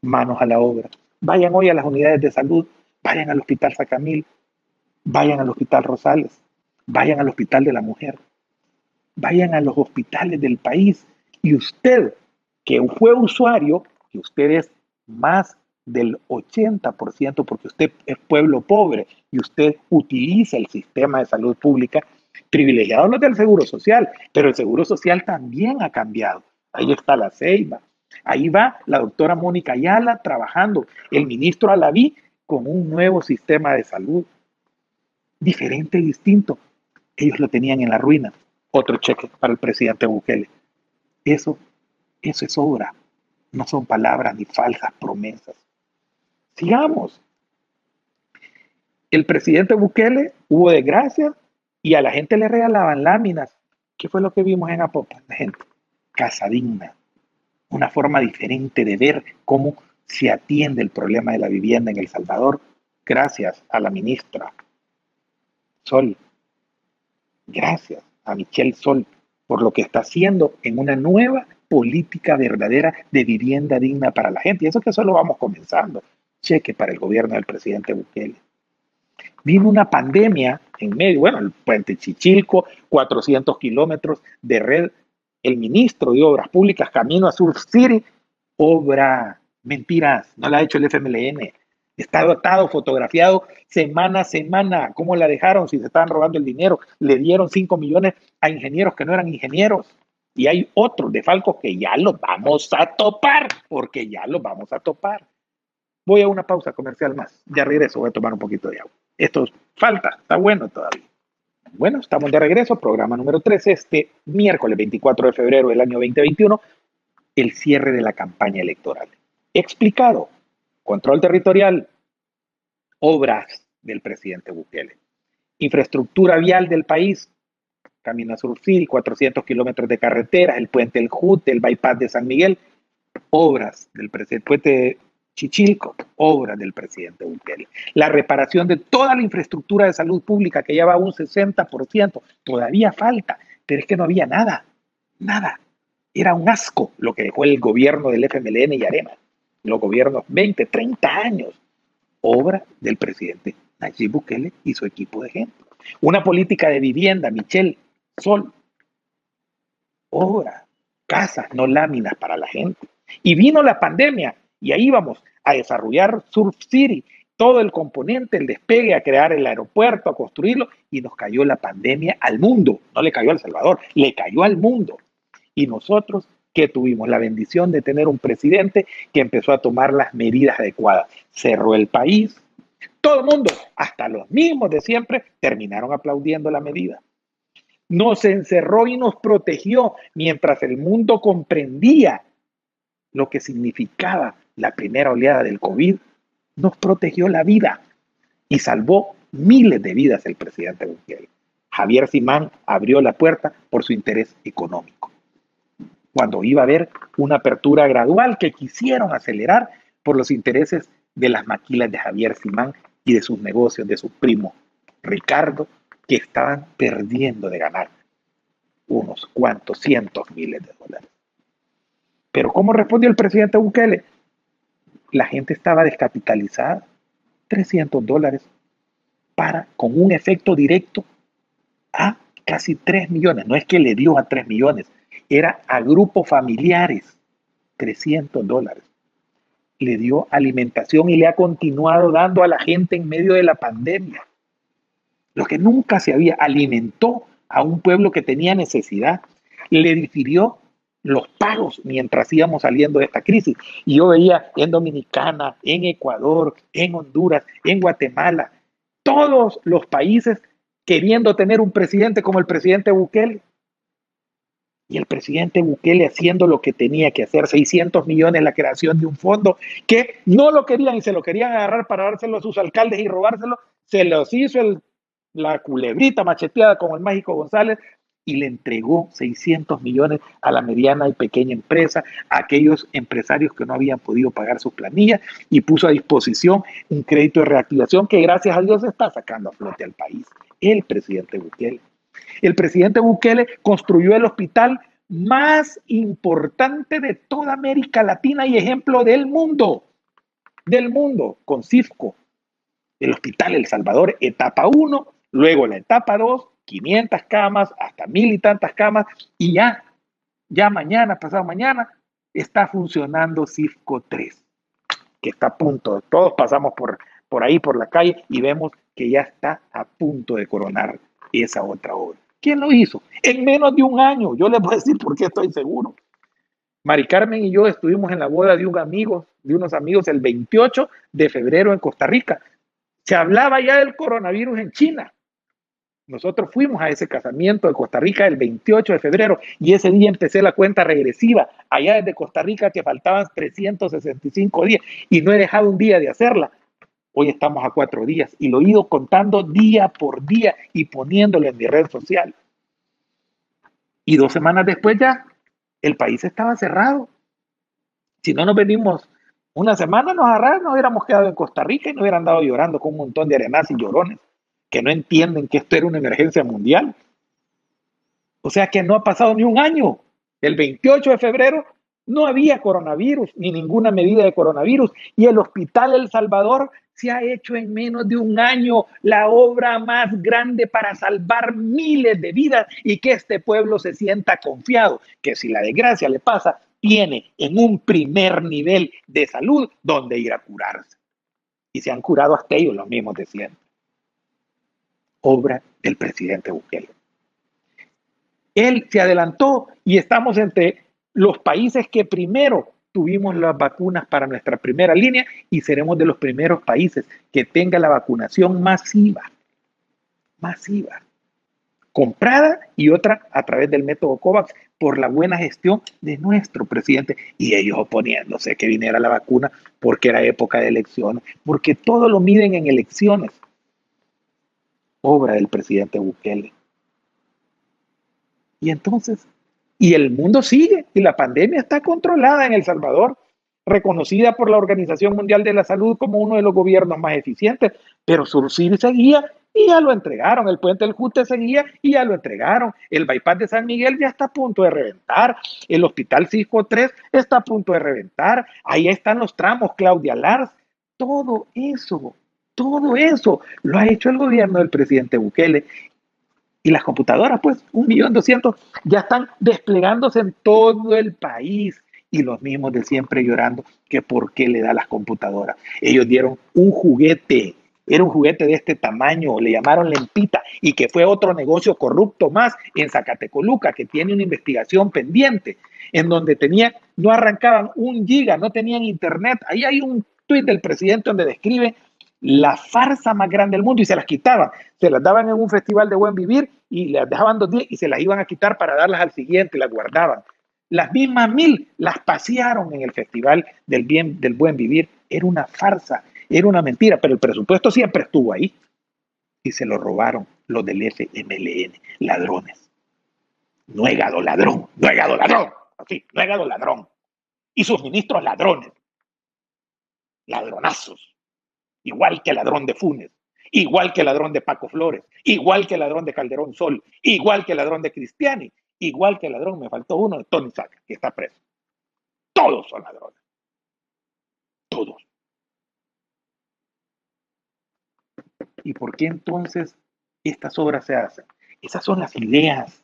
Manos a la obra. Vayan hoy a las unidades de salud, vayan al Hospital Sacamil, vayan al Hospital Rosales, vayan al Hospital de la Mujer, vayan a los hospitales del país y usted, que fue usuario, que usted es más del 80%, porque usted es pueblo pobre y usted utiliza el sistema de salud pública, privilegiados los del Seguro Social, pero el Seguro Social también ha cambiado. Ahí está la Ceiba, ahí va la doctora Mónica Ayala trabajando, el ministro Alaví con un nuevo sistema de salud, diferente y distinto. Ellos lo tenían en la ruina. Otro cheque para el presidente Bukele. Eso, eso es obra, no son palabras ni falsas promesas. Sigamos. El presidente Bukele hubo desgracia y a la gente le regalaban láminas. ¿Qué fue lo que vimos en Apopa? La gente, casa digna. Una forma diferente de ver cómo se atiende el problema de la vivienda en El Salvador, gracias a la ministra Sol. Gracias a Michelle Sol por lo que está haciendo en una nueva política verdadera de vivienda digna para la gente. Y eso que solo vamos comenzando. Cheque para el gobierno del presidente Bukele. Vino una pandemia en medio, bueno, el puente Chichilco, 400 kilómetros de red. El ministro de Obras Públicas, camino a Surf City, obra, mentiras, no la ha hecho el FMLN. Está dotado, fotografiado semana a semana. ¿Cómo la dejaron si se estaban robando el dinero? Le dieron 5 millones a ingenieros que no eran ingenieros. Y hay otros de Falcos que ya los vamos a topar, porque ya los vamos a topar. Voy a una pausa comercial más. Ya regreso, voy a tomar un poquito de agua. Esto falta, está bueno todavía. Bueno, estamos de regreso, programa número 13, este miércoles 24 de febrero del año 2021, el cierre de la campaña electoral. Explicado, control territorial, obras del presidente Bukele, infraestructura vial del país, Camino Surfil, 400 kilómetros de carreteras, el puente El Jute, el bypass de San Miguel, obras del presidente, puente Chichilco, obra del presidente Bukele. La reparación de toda la infraestructura de salud pública, que ya va a un 60%, todavía falta, pero es que no había nada, nada. Era un asco lo que dejó el gobierno del FMLN y Arena, los gobiernos 20, 30 años, obra del presidente Nayib Bukele y su equipo de gente. Una política de vivienda, Michelle Sol, obra, casas, no láminas para la gente. Y vino la pandemia y ahí vamos a desarrollar Surf City, todo el componente, el despegue, a crear el aeropuerto, a construirlo, y nos cayó la pandemia al mundo. No le cayó a El Salvador, le cayó al mundo. Y nosotros, que tuvimos la bendición de tener un presidente que empezó a tomar las medidas adecuadas. Cerró el país. Todo el mundo, hasta los mismos de siempre, terminaron aplaudiendo la medida. Nos encerró y nos protegió mientras el mundo comprendía lo que significaba la primera oleada del COVID, nos protegió la vida y salvó miles de vidas el presidente Bukele. Javier Simán abrió la puerta por su interés económico. Cuando iba a haber una apertura gradual que quisieron acelerar por los intereses de las maquilas de Javier Simán y de sus negocios, de su primo Ricardo, que estaban perdiendo de ganar unos cuantos cientos miles de dólares. Pero ¿cómo respondió el presidente Bukele? la gente estaba descapitalizada, 300 dólares, para, con un efecto directo a casi 3 millones. No es que le dio a 3 millones, era a grupos familiares, 300 dólares. Le dio alimentación y le ha continuado dando a la gente en medio de la pandemia. Lo que nunca se había, alimentó a un pueblo que tenía necesidad, le difirió los pagos mientras íbamos saliendo de esta crisis. Y yo veía en Dominicana, en Ecuador, en Honduras, en Guatemala, todos los países queriendo tener un presidente como el presidente Bukele. Y el presidente Bukele haciendo lo que tenía que hacer, 600 millones la creación de un fondo que no lo querían y se lo querían agarrar para dárselo a sus alcaldes y robárselo, se los hizo el, la culebrita macheteada con el mágico González y le entregó 600 millones a la mediana y pequeña empresa, a aquellos empresarios que no habían podido pagar sus planillas y puso a disposición un crédito de reactivación que gracias a Dios está sacando a flote al país. El presidente Bukele. El presidente Bukele construyó el hospital más importante de toda América Latina y ejemplo del mundo, del mundo, con CIFCO. El Hospital El Salvador, etapa 1, luego la etapa 2, 500 camas, hasta mil y tantas camas, y ya, ya mañana, pasado mañana, está funcionando CIFCO 3, que está a punto, todos pasamos por, por ahí, por la calle, y vemos que ya está a punto de coronar esa otra obra. ¿Quién lo hizo? En menos de un año, yo les voy a decir por qué estoy seguro. Mari Carmen y yo estuvimos en la boda de un amigo, de unos amigos, el 28 de febrero en Costa Rica. Se hablaba ya del coronavirus en China. Nosotros fuimos a ese casamiento de Costa Rica el 28 de febrero y ese día empecé la cuenta regresiva allá desde Costa Rica que faltaban 365 días y no he dejado un día de hacerla. Hoy estamos a cuatro días y lo he ido contando día por día y poniéndolo en mi red social. Y dos semanas después ya el país estaba cerrado. Si no nos venimos una semana, nos agarraron, nos hubiéramos quedado en Costa Rica y nos hubieran dado llorando con un montón de arenas y llorones que no entienden que esto era una emergencia mundial. O sea que no ha pasado ni un año. El 28 de febrero no había coronavirus ni ninguna medida de coronavirus y el Hospital El Salvador se ha hecho en menos de un año la obra más grande para salvar miles de vidas y que este pueblo se sienta confiado, que si la desgracia le pasa, tiene en un primer nivel de salud donde ir a curarse. Y se han curado hasta ellos los mismos de siempre obra del presidente Bukele. Él se adelantó y estamos entre los países que primero tuvimos las vacunas para nuestra primera línea y seremos de los primeros países que tenga la vacunación masiva, masiva, comprada y otra a través del método COVAX por la buena gestión de nuestro presidente y ellos oponiéndose que viniera la vacuna porque era época de elecciones, porque todo lo miden en elecciones obra del presidente Bukele. Y entonces, y el mundo sigue, y la pandemia está controlada en El Salvador, reconocida por la Organización Mundial de la Salud como uno de los gobiernos más eficientes, pero Surcir seguía y ya lo entregaron, el puente del Juste seguía y ya lo entregaron, el bypass de San Miguel ya está a punto de reventar, el hospital Cisco 3 está a punto de reventar, ahí están los tramos Claudia Lars, todo eso todo eso lo ha hecho el gobierno del presidente Bukele. Y las computadoras, pues, un millón doscientos, ya están desplegándose en todo el país. Y los mismos de siempre llorando que por qué le da las computadoras. Ellos dieron un juguete, era un juguete de este tamaño, le llamaron lempita, y que fue otro negocio corrupto más en Zacatecoluca, que tiene una investigación pendiente, en donde tenía, no arrancaban un giga, no tenían internet. Ahí hay un tuit del presidente donde describe la farsa más grande del mundo y se las quitaban. Se las daban en un festival de buen vivir y las dejaban dos días y se las iban a quitar para darlas al siguiente las guardaban. Las mismas mil las pasearon en el festival del, bien, del buen vivir. Era una farsa, era una mentira, pero el presupuesto siempre estuvo ahí. Y se lo robaron los del FMLN, ladrones. Nuegado ladrón, nuegado ladrón, así, nuegado ladrón. Y sus ministros ladrones, ladronazos igual que ladrón de Funes, igual que ladrón de Paco Flores, igual que ladrón de Calderón Sol, igual que ladrón de Cristiani, igual que el ladrón, me faltó uno de Tony Saca, que está preso. Todos son ladrones. Todos. ¿Y por qué entonces estas obras se hacen? Esas son las ideas.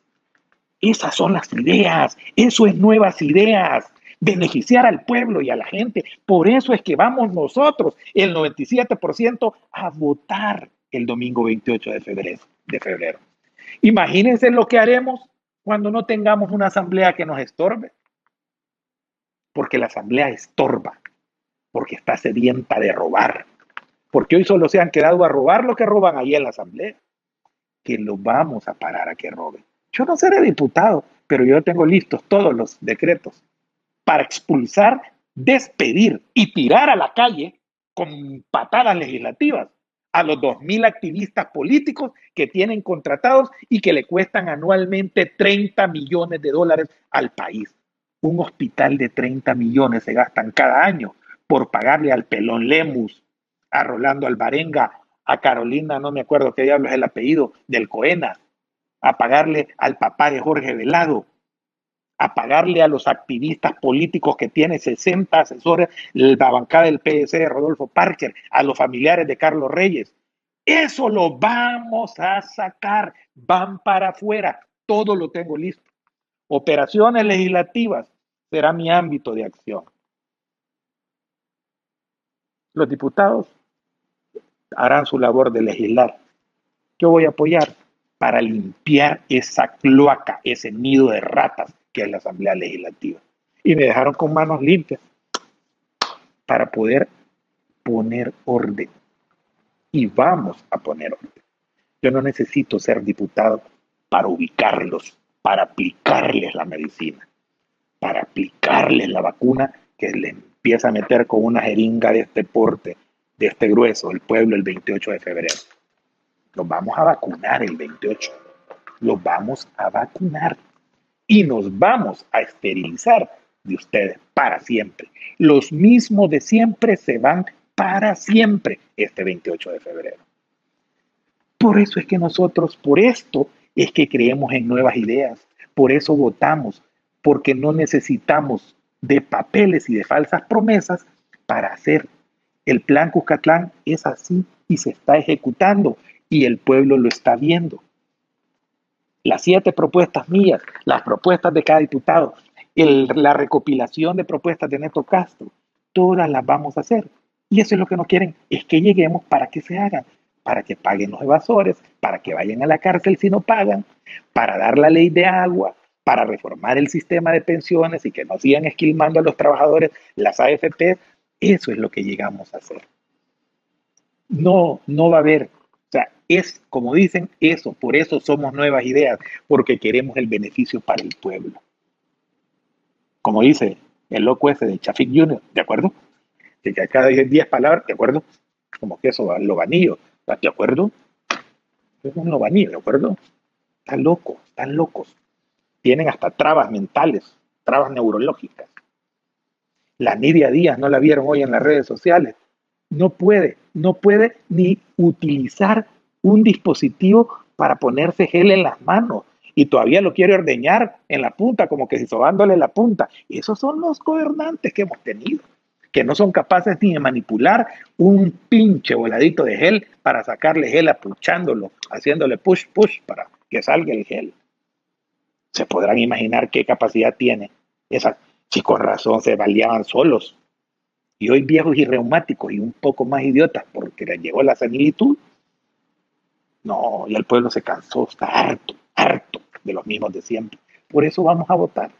Esas son las ideas. Eso es nuevas ideas beneficiar al pueblo y a la gente. Por eso es que vamos nosotros, el 97%, a votar el domingo 28 de febrero. Imagínense lo que haremos cuando no tengamos una asamblea que nos estorbe. porque la Asamblea estorba, porque está sedienta de robar, porque hoy solo se han quedado a robar lo que roban ahí en la Asamblea, que lo vamos a parar a que roben. Yo no seré diputado, pero yo tengo listos todos los decretos para expulsar, despedir y tirar a la calle con patadas legislativas a los 2.000 activistas políticos que tienen contratados y que le cuestan anualmente 30 millones de dólares al país. Un hospital de 30 millones se gastan cada año por pagarle al Pelón Lemus, a Rolando Alvarenga, a Carolina, no me acuerdo qué diablo es el apellido, del Coena, a pagarle al papá de Jorge Velado, a pagarle a los activistas políticos que tiene 60 asesores, la bancada del PS de Rodolfo Parker, a los familiares de Carlos Reyes. Eso lo vamos a sacar, van para afuera, todo lo tengo listo. Operaciones legislativas será mi ámbito de acción. Los diputados harán su labor de legislar. Yo voy a apoyar para limpiar esa cloaca, ese nido de ratas que es la Asamblea Legislativa. Y me dejaron con manos limpias para poder poner orden. Y vamos a poner orden. Yo no necesito ser diputado para ubicarlos, para aplicarles la medicina, para aplicarles la vacuna que le empieza a meter con una jeringa de este porte, de este grueso, el pueblo el 28 de febrero. Los vamos a vacunar el 28. Los vamos a vacunar y nos vamos a esterilizar de ustedes para siempre. Los mismos de siempre se van para siempre este 28 de febrero. Por eso es que nosotros, por esto es que creemos en nuevas ideas, por eso votamos, porque no necesitamos de papeles y de falsas promesas para hacer. El plan Cuscatlán es así y se está ejecutando y el pueblo lo está viendo las siete propuestas mías, las propuestas de cada diputado, la recopilación de propuestas de Neto Castro, todas las vamos a hacer. Y eso es lo que no quieren, es que lleguemos para que se hagan, para que paguen los evasores, para que vayan a la cárcel si no pagan, para dar la ley de agua, para reformar el sistema de pensiones y que no sigan esquilmando a los trabajadores las AFP. Eso es lo que llegamos a hacer. No, no va a haber es, como dicen, eso, por eso somos nuevas ideas, porque queremos el beneficio para el pueblo. Como dice el loco ese de Chafik Jr., ¿de acuerdo? Que cada 10 palabras, ¿de acuerdo? Como que eso, lobanillo, ¿de acuerdo? Es un lobanillo, ¿de acuerdo? Están locos, están locos. Tienen hasta trabas mentales, trabas neurológicas. La Nidia Díaz, ¿no la vieron hoy en las redes sociales? no puede, no puede ni utilizar un dispositivo para ponerse gel en las manos y todavía lo quiere ordeñar en la punta, como que si sobándole la punta. Esos son los gobernantes que hemos tenido, que no son capaces ni de manipular un pinche voladito de gel para sacarle gel apuchándolo, haciéndole push, push para que salga el gel. Se podrán imaginar qué capacidad tiene esa. Si con razón se valían solos y hoy viejos y reumáticos y un poco más idiotas porque le llegó la senilitud, no, y el pueblo se cansó, está harto, harto de los mismos de siempre. Por eso vamos a votar,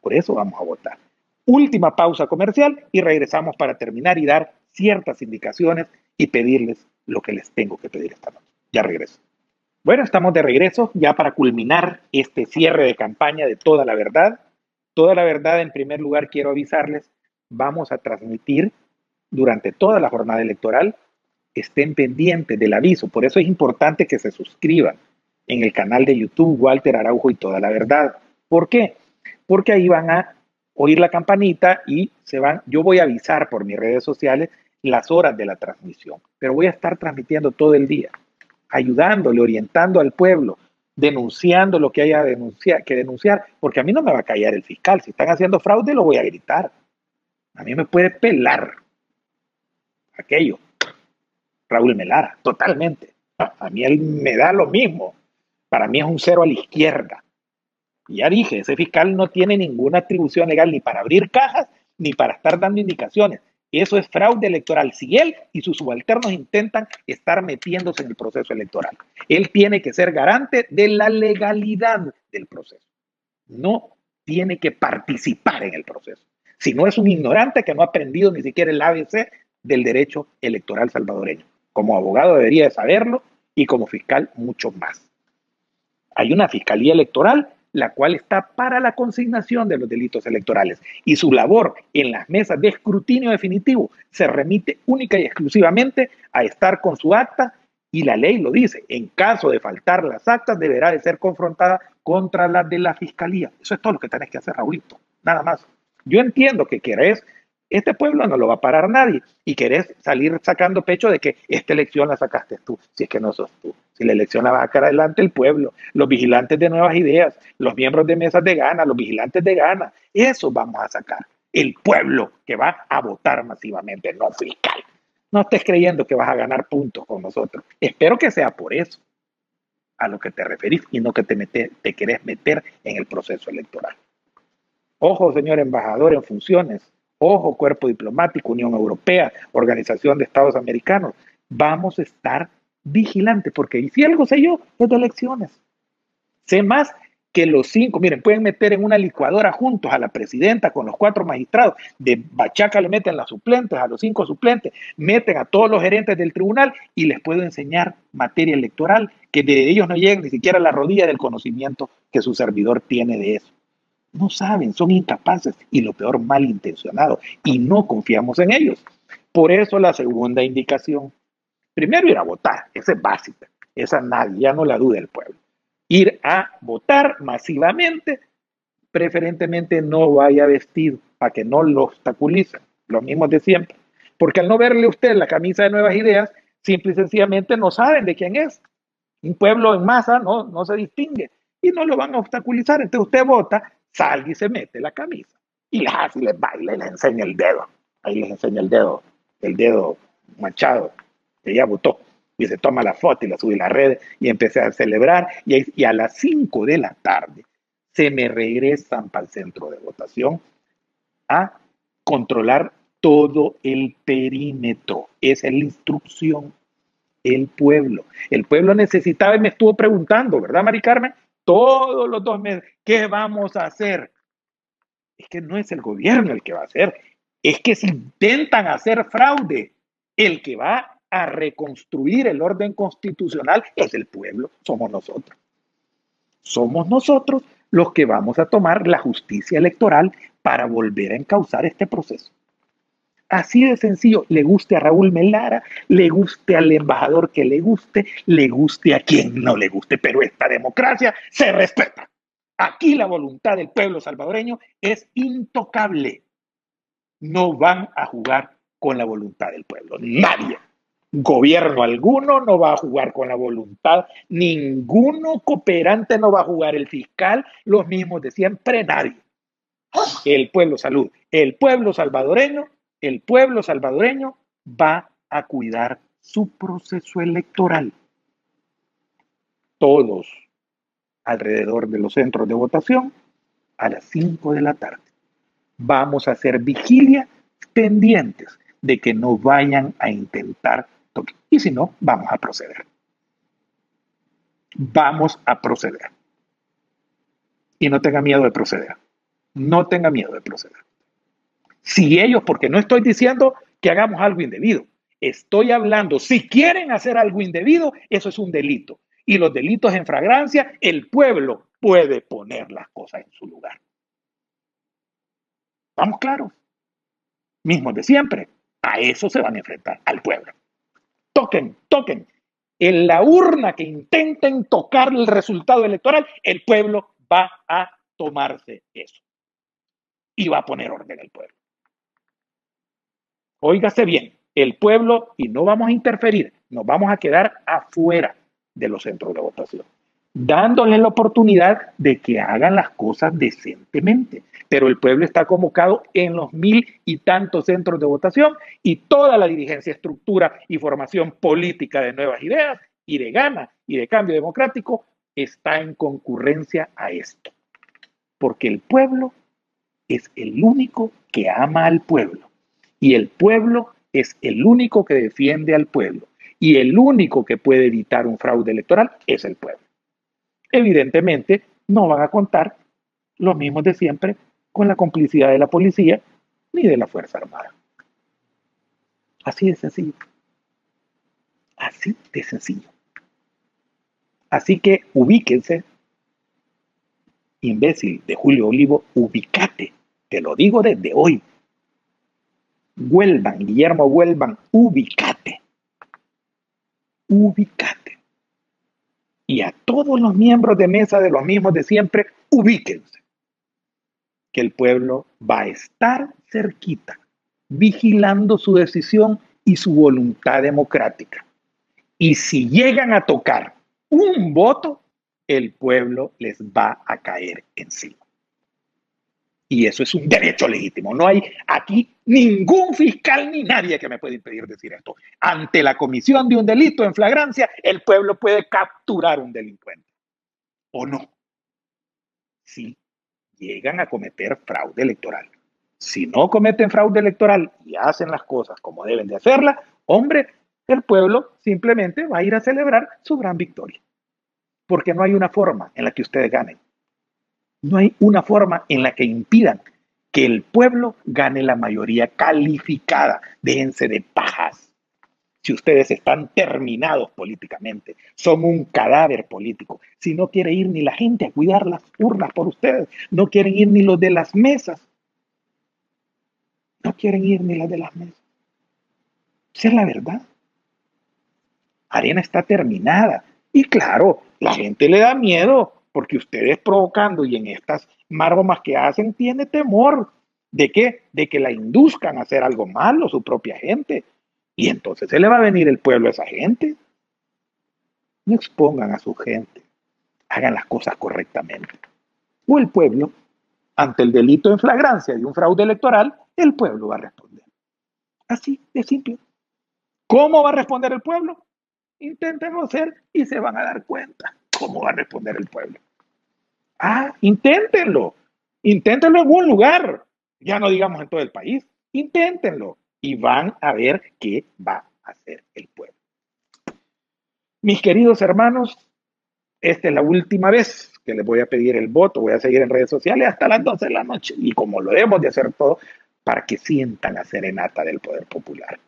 por eso vamos a votar. Última pausa comercial y regresamos para terminar y dar ciertas indicaciones y pedirles lo que les tengo que pedir esta noche. Ya regreso. Bueno, estamos de regreso ya para culminar este cierre de campaña de toda la verdad. Toda la verdad, en primer lugar, quiero avisarles vamos a transmitir durante toda la jornada electoral. Estén pendientes del aviso. Por eso es importante que se suscriban en el canal de YouTube Walter Araujo y toda la verdad. ¿Por qué? Porque ahí van a oír la campanita y se van, yo voy a avisar por mis redes sociales las horas de la transmisión, pero voy a estar transmitiendo todo el día, ayudándole, orientando al pueblo, denunciando lo que haya que denunciar, porque a mí no me va a callar el fiscal. Si están haciendo fraude, lo voy a gritar. A mí me puede pelar aquello. Raúl Melara, totalmente. A mí él me da lo mismo. Para mí es un cero a la izquierda. Ya dije, ese fiscal no tiene ninguna atribución legal ni para abrir cajas ni para estar dando indicaciones. Eso es fraude electoral. Si él y sus subalternos intentan estar metiéndose en el proceso electoral, él tiene que ser garante de la legalidad del proceso. No tiene que participar en el proceso Si no es un ignorante que no ha aprendido ni siquiera el ABC del derecho electoral salvadoreño. Como abogado debería de saberlo y como fiscal mucho más. Hay una fiscalía electoral la cual está para la consignación de los delitos electorales y su labor en las mesas de escrutinio definitivo se remite única y exclusivamente a estar con su acta y la ley lo dice, en caso de faltar las actas deberá de ser confrontada contra las de la fiscalía. Eso es todo lo que tenés que hacer, Raulito, nada más. Yo entiendo que querés este pueblo no lo va a parar nadie y querés salir sacando pecho de que esta elección la sacaste tú, si es que no sos tú. Si la elección la va a sacar adelante el pueblo, los vigilantes de nuevas ideas, los miembros de mesas de gana, los vigilantes de gana, eso vamos a sacar. El pueblo que va a votar masivamente, no fiscal. No estés creyendo que vas a ganar puntos con nosotros. Espero que sea por eso a lo que te referís y no que te, te querés meter en el proceso electoral. Ojo, señor embajador en funciones, ojo, cuerpo diplomático, Unión Europea, Organización de Estados Americanos, vamos a estar vigilantes, porque si algo sé yo, es de elecciones. Sé más que los cinco, miren, pueden meter en una licuadora juntos a la presidenta con los cuatro magistrados, de Bachaca le meten las suplentes, a los cinco suplentes, meten a todos los gerentes del tribunal y les puedo enseñar materia electoral que de ellos no lleguen ni siquiera a la rodilla del conocimiento que su servidor tiene de eso. No saben, son incapaces y lo peor, malintencionados y no confiamos en ellos. Por eso la segunda indicación. Primero ir a votar, esa es básica, esa nadie, ya no la duda el pueblo. Ir a votar masivamente, preferentemente no vaya vestido para que no lo obstaculicen, lo mismo de siempre. Porque al no verle usted la camisa de nuevas ideas, simple y sencillamente no saben de quién es. Un pueblo en masa no, no se distingue y no lo van a obstaculizar. Entonces usted vota salga y se mete la camisa. Y les hace, les baila y les enseña el dedo. Ahí les enseña el dedo, el dedo manchado, que ya votó. Y se toma la foto y la sube a la red y empecé a celebrar. Y, a las 5 de la tarde se me regresan para el centro de votación a controlar todo el perímetro. Esa es la instrucción. El pueblo. El pueblo necesitaba y me estuvo preguntando, ¿verdad, Mari Carmen? Todos los dos meses, ¿qué vamos a hacer? Es que no es el gobierno el que va a hacer, es que si intentan hacer fraude, el que va a reconstruir el orden constitucional es el pueblo, somos nosotros. Somos nosotros los que vamos a tomar la justicia electoral para volver a encauzar este proceso. Así de sencillo, le guste a Raúl Melara, le guste al embajador que le guste, le guste a quien no le guste, pero esta democracia se respeta. Aquí la voluntad del pueblo salvadoreño es intocable. No van a jugar con la voluntad del pueblo, nadie. Gobierno alguno no va a jugar con la voluntad, ninguno cooperante no va a jugar, el fiscal, los mismos de siempre, nadie. El pueblo salud, el pueblo salvadoreño el pueblo salvadoreño va a cuidar su proceso electoral. Todos alrededor de los centros de votación a las 5 de la tarde. Vamos a hacer vigilia pendientes de que no vayan a intentar tocar. Y si no, vamos a proceder. Vamos a proceder. Y no tenga miedo de proceder. No tenga miedo de proceder. Si ellos, porque no estoy diciendo que hagamos algo indebido, estoy hablando, si quieren hacer algo indebido, eso es un delito. Y los delitos en fragrancia, el pueblo puede poner las cosas en su lugar. ¿Vamos claros? Mismos de siempre. A eso se van a enfrentar, al pueblo. Toquen, toquen. En la urna que intenten tocar el resultado electoral, el pueblo va a tomarse eso. Y va a poner orden al pueblo. Óigase bien, el pueblo, y no vamos a interferir, nos vamos a quedar afuera de los centros de votación, dándoles la oportunidad de que hagan las cosas decentemente. Pero el pueblo está convocado en los mil y tantos centros de votación y toda la dirigencia, estructura y formación política de nuevas ideas y de gana y de cambio democrático está en concurrencia a esto. Porque el pueblo es el único que ama al pueblo y el pueblo es el único que defiende al pueblo. Y el único que puede evitar un fraude electoral es el pueblo. Evidentemente, no van a contar los mismos de siempre con la complicidad de la policía ni de la Fuerza Armada. Así de sencillo. Así de sencillo. Así que ubíquense, imbécil de Julio Olivo, ubícate. Te lo digo desde hoy. Vuelvan, Guillermo, vuelvan, ubícate. Ubícate. Y a todos los miembros de mesa de los mismos de siempre, ubíquense. Que el pueblo va a estar cerquita, vigilando su decisión y su voluntad democrática. Y si llegan a tocar un voto, el pueblo les va a caer encima. Y eso es un derecho legítimo. No hay aquí ningún fiscal ni nadie que me pueda impedir decir esto. Ante la comisión de un delito en flagrancia, el pueblo puede capturar un delincuente. ¿O no? Si llegan a cometer fraude electoral. Si no cometen fraude electoral y hacen las cosas como deben de hacerlas, hombre, el pueblo simplemente va a ir a celebrar su gran victoria. Porque no hay una forma en la que ustedes ganen. No hay una forma en la que impidan que el pueblo gane la mayoría calificada. Déjense de pajas. Si ustedes están terminados políticamente, son un cadáver político. Si no quiere ir ni la gente a cuidar las urnas por ustedes, no quieren ir ni los de las mesas. No quieren ir ni las de las mesas. Esa es la verdad. Arena está terminada. Y claro, la gente le da miedo porque ustedes provocando y en estas maromas que hacen tiene temor de que de que la induzcan a hacer algo malo su propia gente y entonces se le va a venir el pueblo a esa gente. No expongan a su gente, hagan las cosas correctamente. O el pueblo, ante el delito en flagrancia de un fraude electoral, el pueblo va a responder. Así de simple. ¿Cómo va a responder el pueblo? Inténtenlo hacer y se van a dar cuenta cómo va a responder el pueblo. Ah, inténtenlo. Inténtenlo en un lugar. Ya no digamos en todo el país. Inténtenlo. Y van a ver qué va a hacer el pueblo. Mis queridos hermanos, esta es la última vez que les voy a pedir el voto. Voy a seguir en redes sociales hasta las 12 de la noche. Y como lo debemos de hacer todo, para que sientan la serenata del poder popular.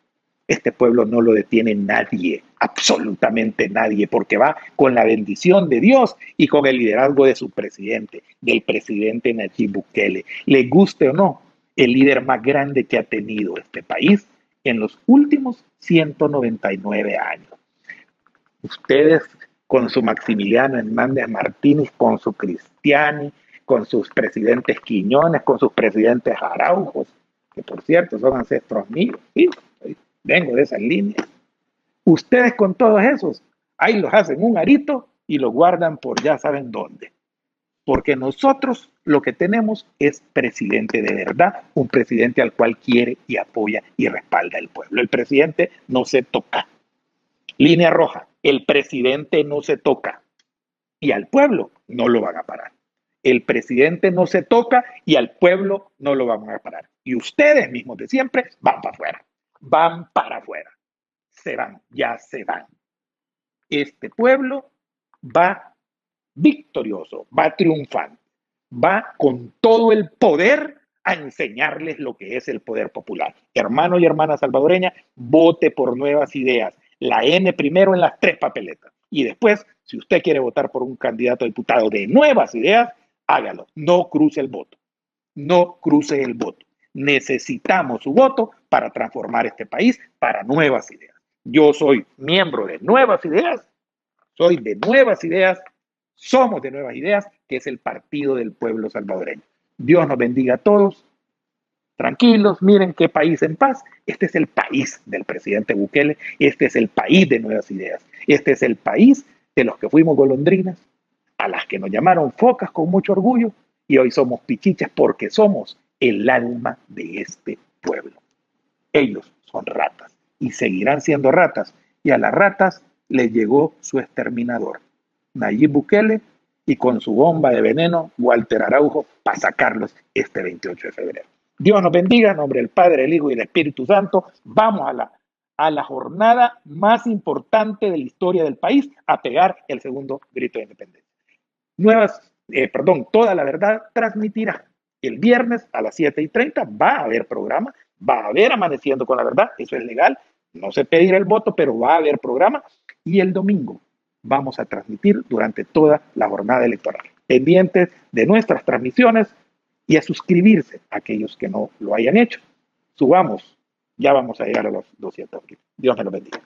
Este pueblo no lo detiene nadie, absolutamente nadie, porque va con la bendición de Dios y con el liderazgo de su presidente, del presidente Nayib Bukele. Le guste o no, el líder más grande que ha tenido este país en los últimos 199 años. Ustedes con su Maximiliano Hernández Martínez, con su Cristiani, con sus presidentes Quiñones, con sus presidentes Araujos, que por cierto son ancestros míos, vengo de esas líneas. Ustedes con todos esos, ahí los hacen un arito y lo guardan por ya saben dónde. Porque nosotros lo que tenemos es presidente de verdad, un presidente al cual quiere y apoya y respalda el pueblo. El presidente no se toca. Línea roja, el presidente no se toca. Y al pueblo no lo van a parar. El presidente no se toca y al pueblo no lo van a parar. Y ustedes mismos de siempre van para afuera van para afuera. Se van, ya se van. Este pueblo va victorioso, va triunfante, va con todo el poder a enseñarles lo que es el poder popular. Hermano y hermana salvadoreña, vote por nuevas ideas. La N primero en las tres papeletas. Y después, si usted quiere votar por un candidato a diputado de nuevas ideas, hágalo. No cruce el voto. No cruce el voto. Necesitamos su voto para transformar este país para nuevas ideas. Yo soy miembro de Nuevas Ideas, soy de Nuevas Ideas, somos de Nuevas Ideas, que es el partido del pueblo salvadoreño. Dios nos bendiga a todos. Tranquilos, miren qué país en paz. Este es el país del presidente Bukele, este es el país de Nuevas Ideas, este es el país de los que fuimos golondrinas, a las que nos llamaron focas con mucho orgullo y hoy somos pichichas porque somos el alma de este pueblo. Ellos son ratas y seguirán siendo ratas. Y a las ratas les llegó su exterminador, Nayib Bukele, y con su bomba de veneno, Walter Araujo, para sacarlos este 28 de febrero. Dios nos bendiga, en nombre del Padre, el Hijo y el Espíritu Santo. Vamos a la, a la jornada más importante de la historia del país, a pegar el segundo grito de independencia. Nuevas, eh, perdón, toda la verdad transmitirá El viernes a las 7 y 30 va a haber programa, va a haber amaneciendo con la verdad, eso es legal, no se pedirá el voto, pero va a haber programa. Y el domingo vamos a transmitir durante toda la jornada electoral. Pendientes de nuestras transmisiones y a suscribirse a aquellos que no lo hayan hecho. Subamos, ya vamos a llegar a los 200 Dios me lo bendiga.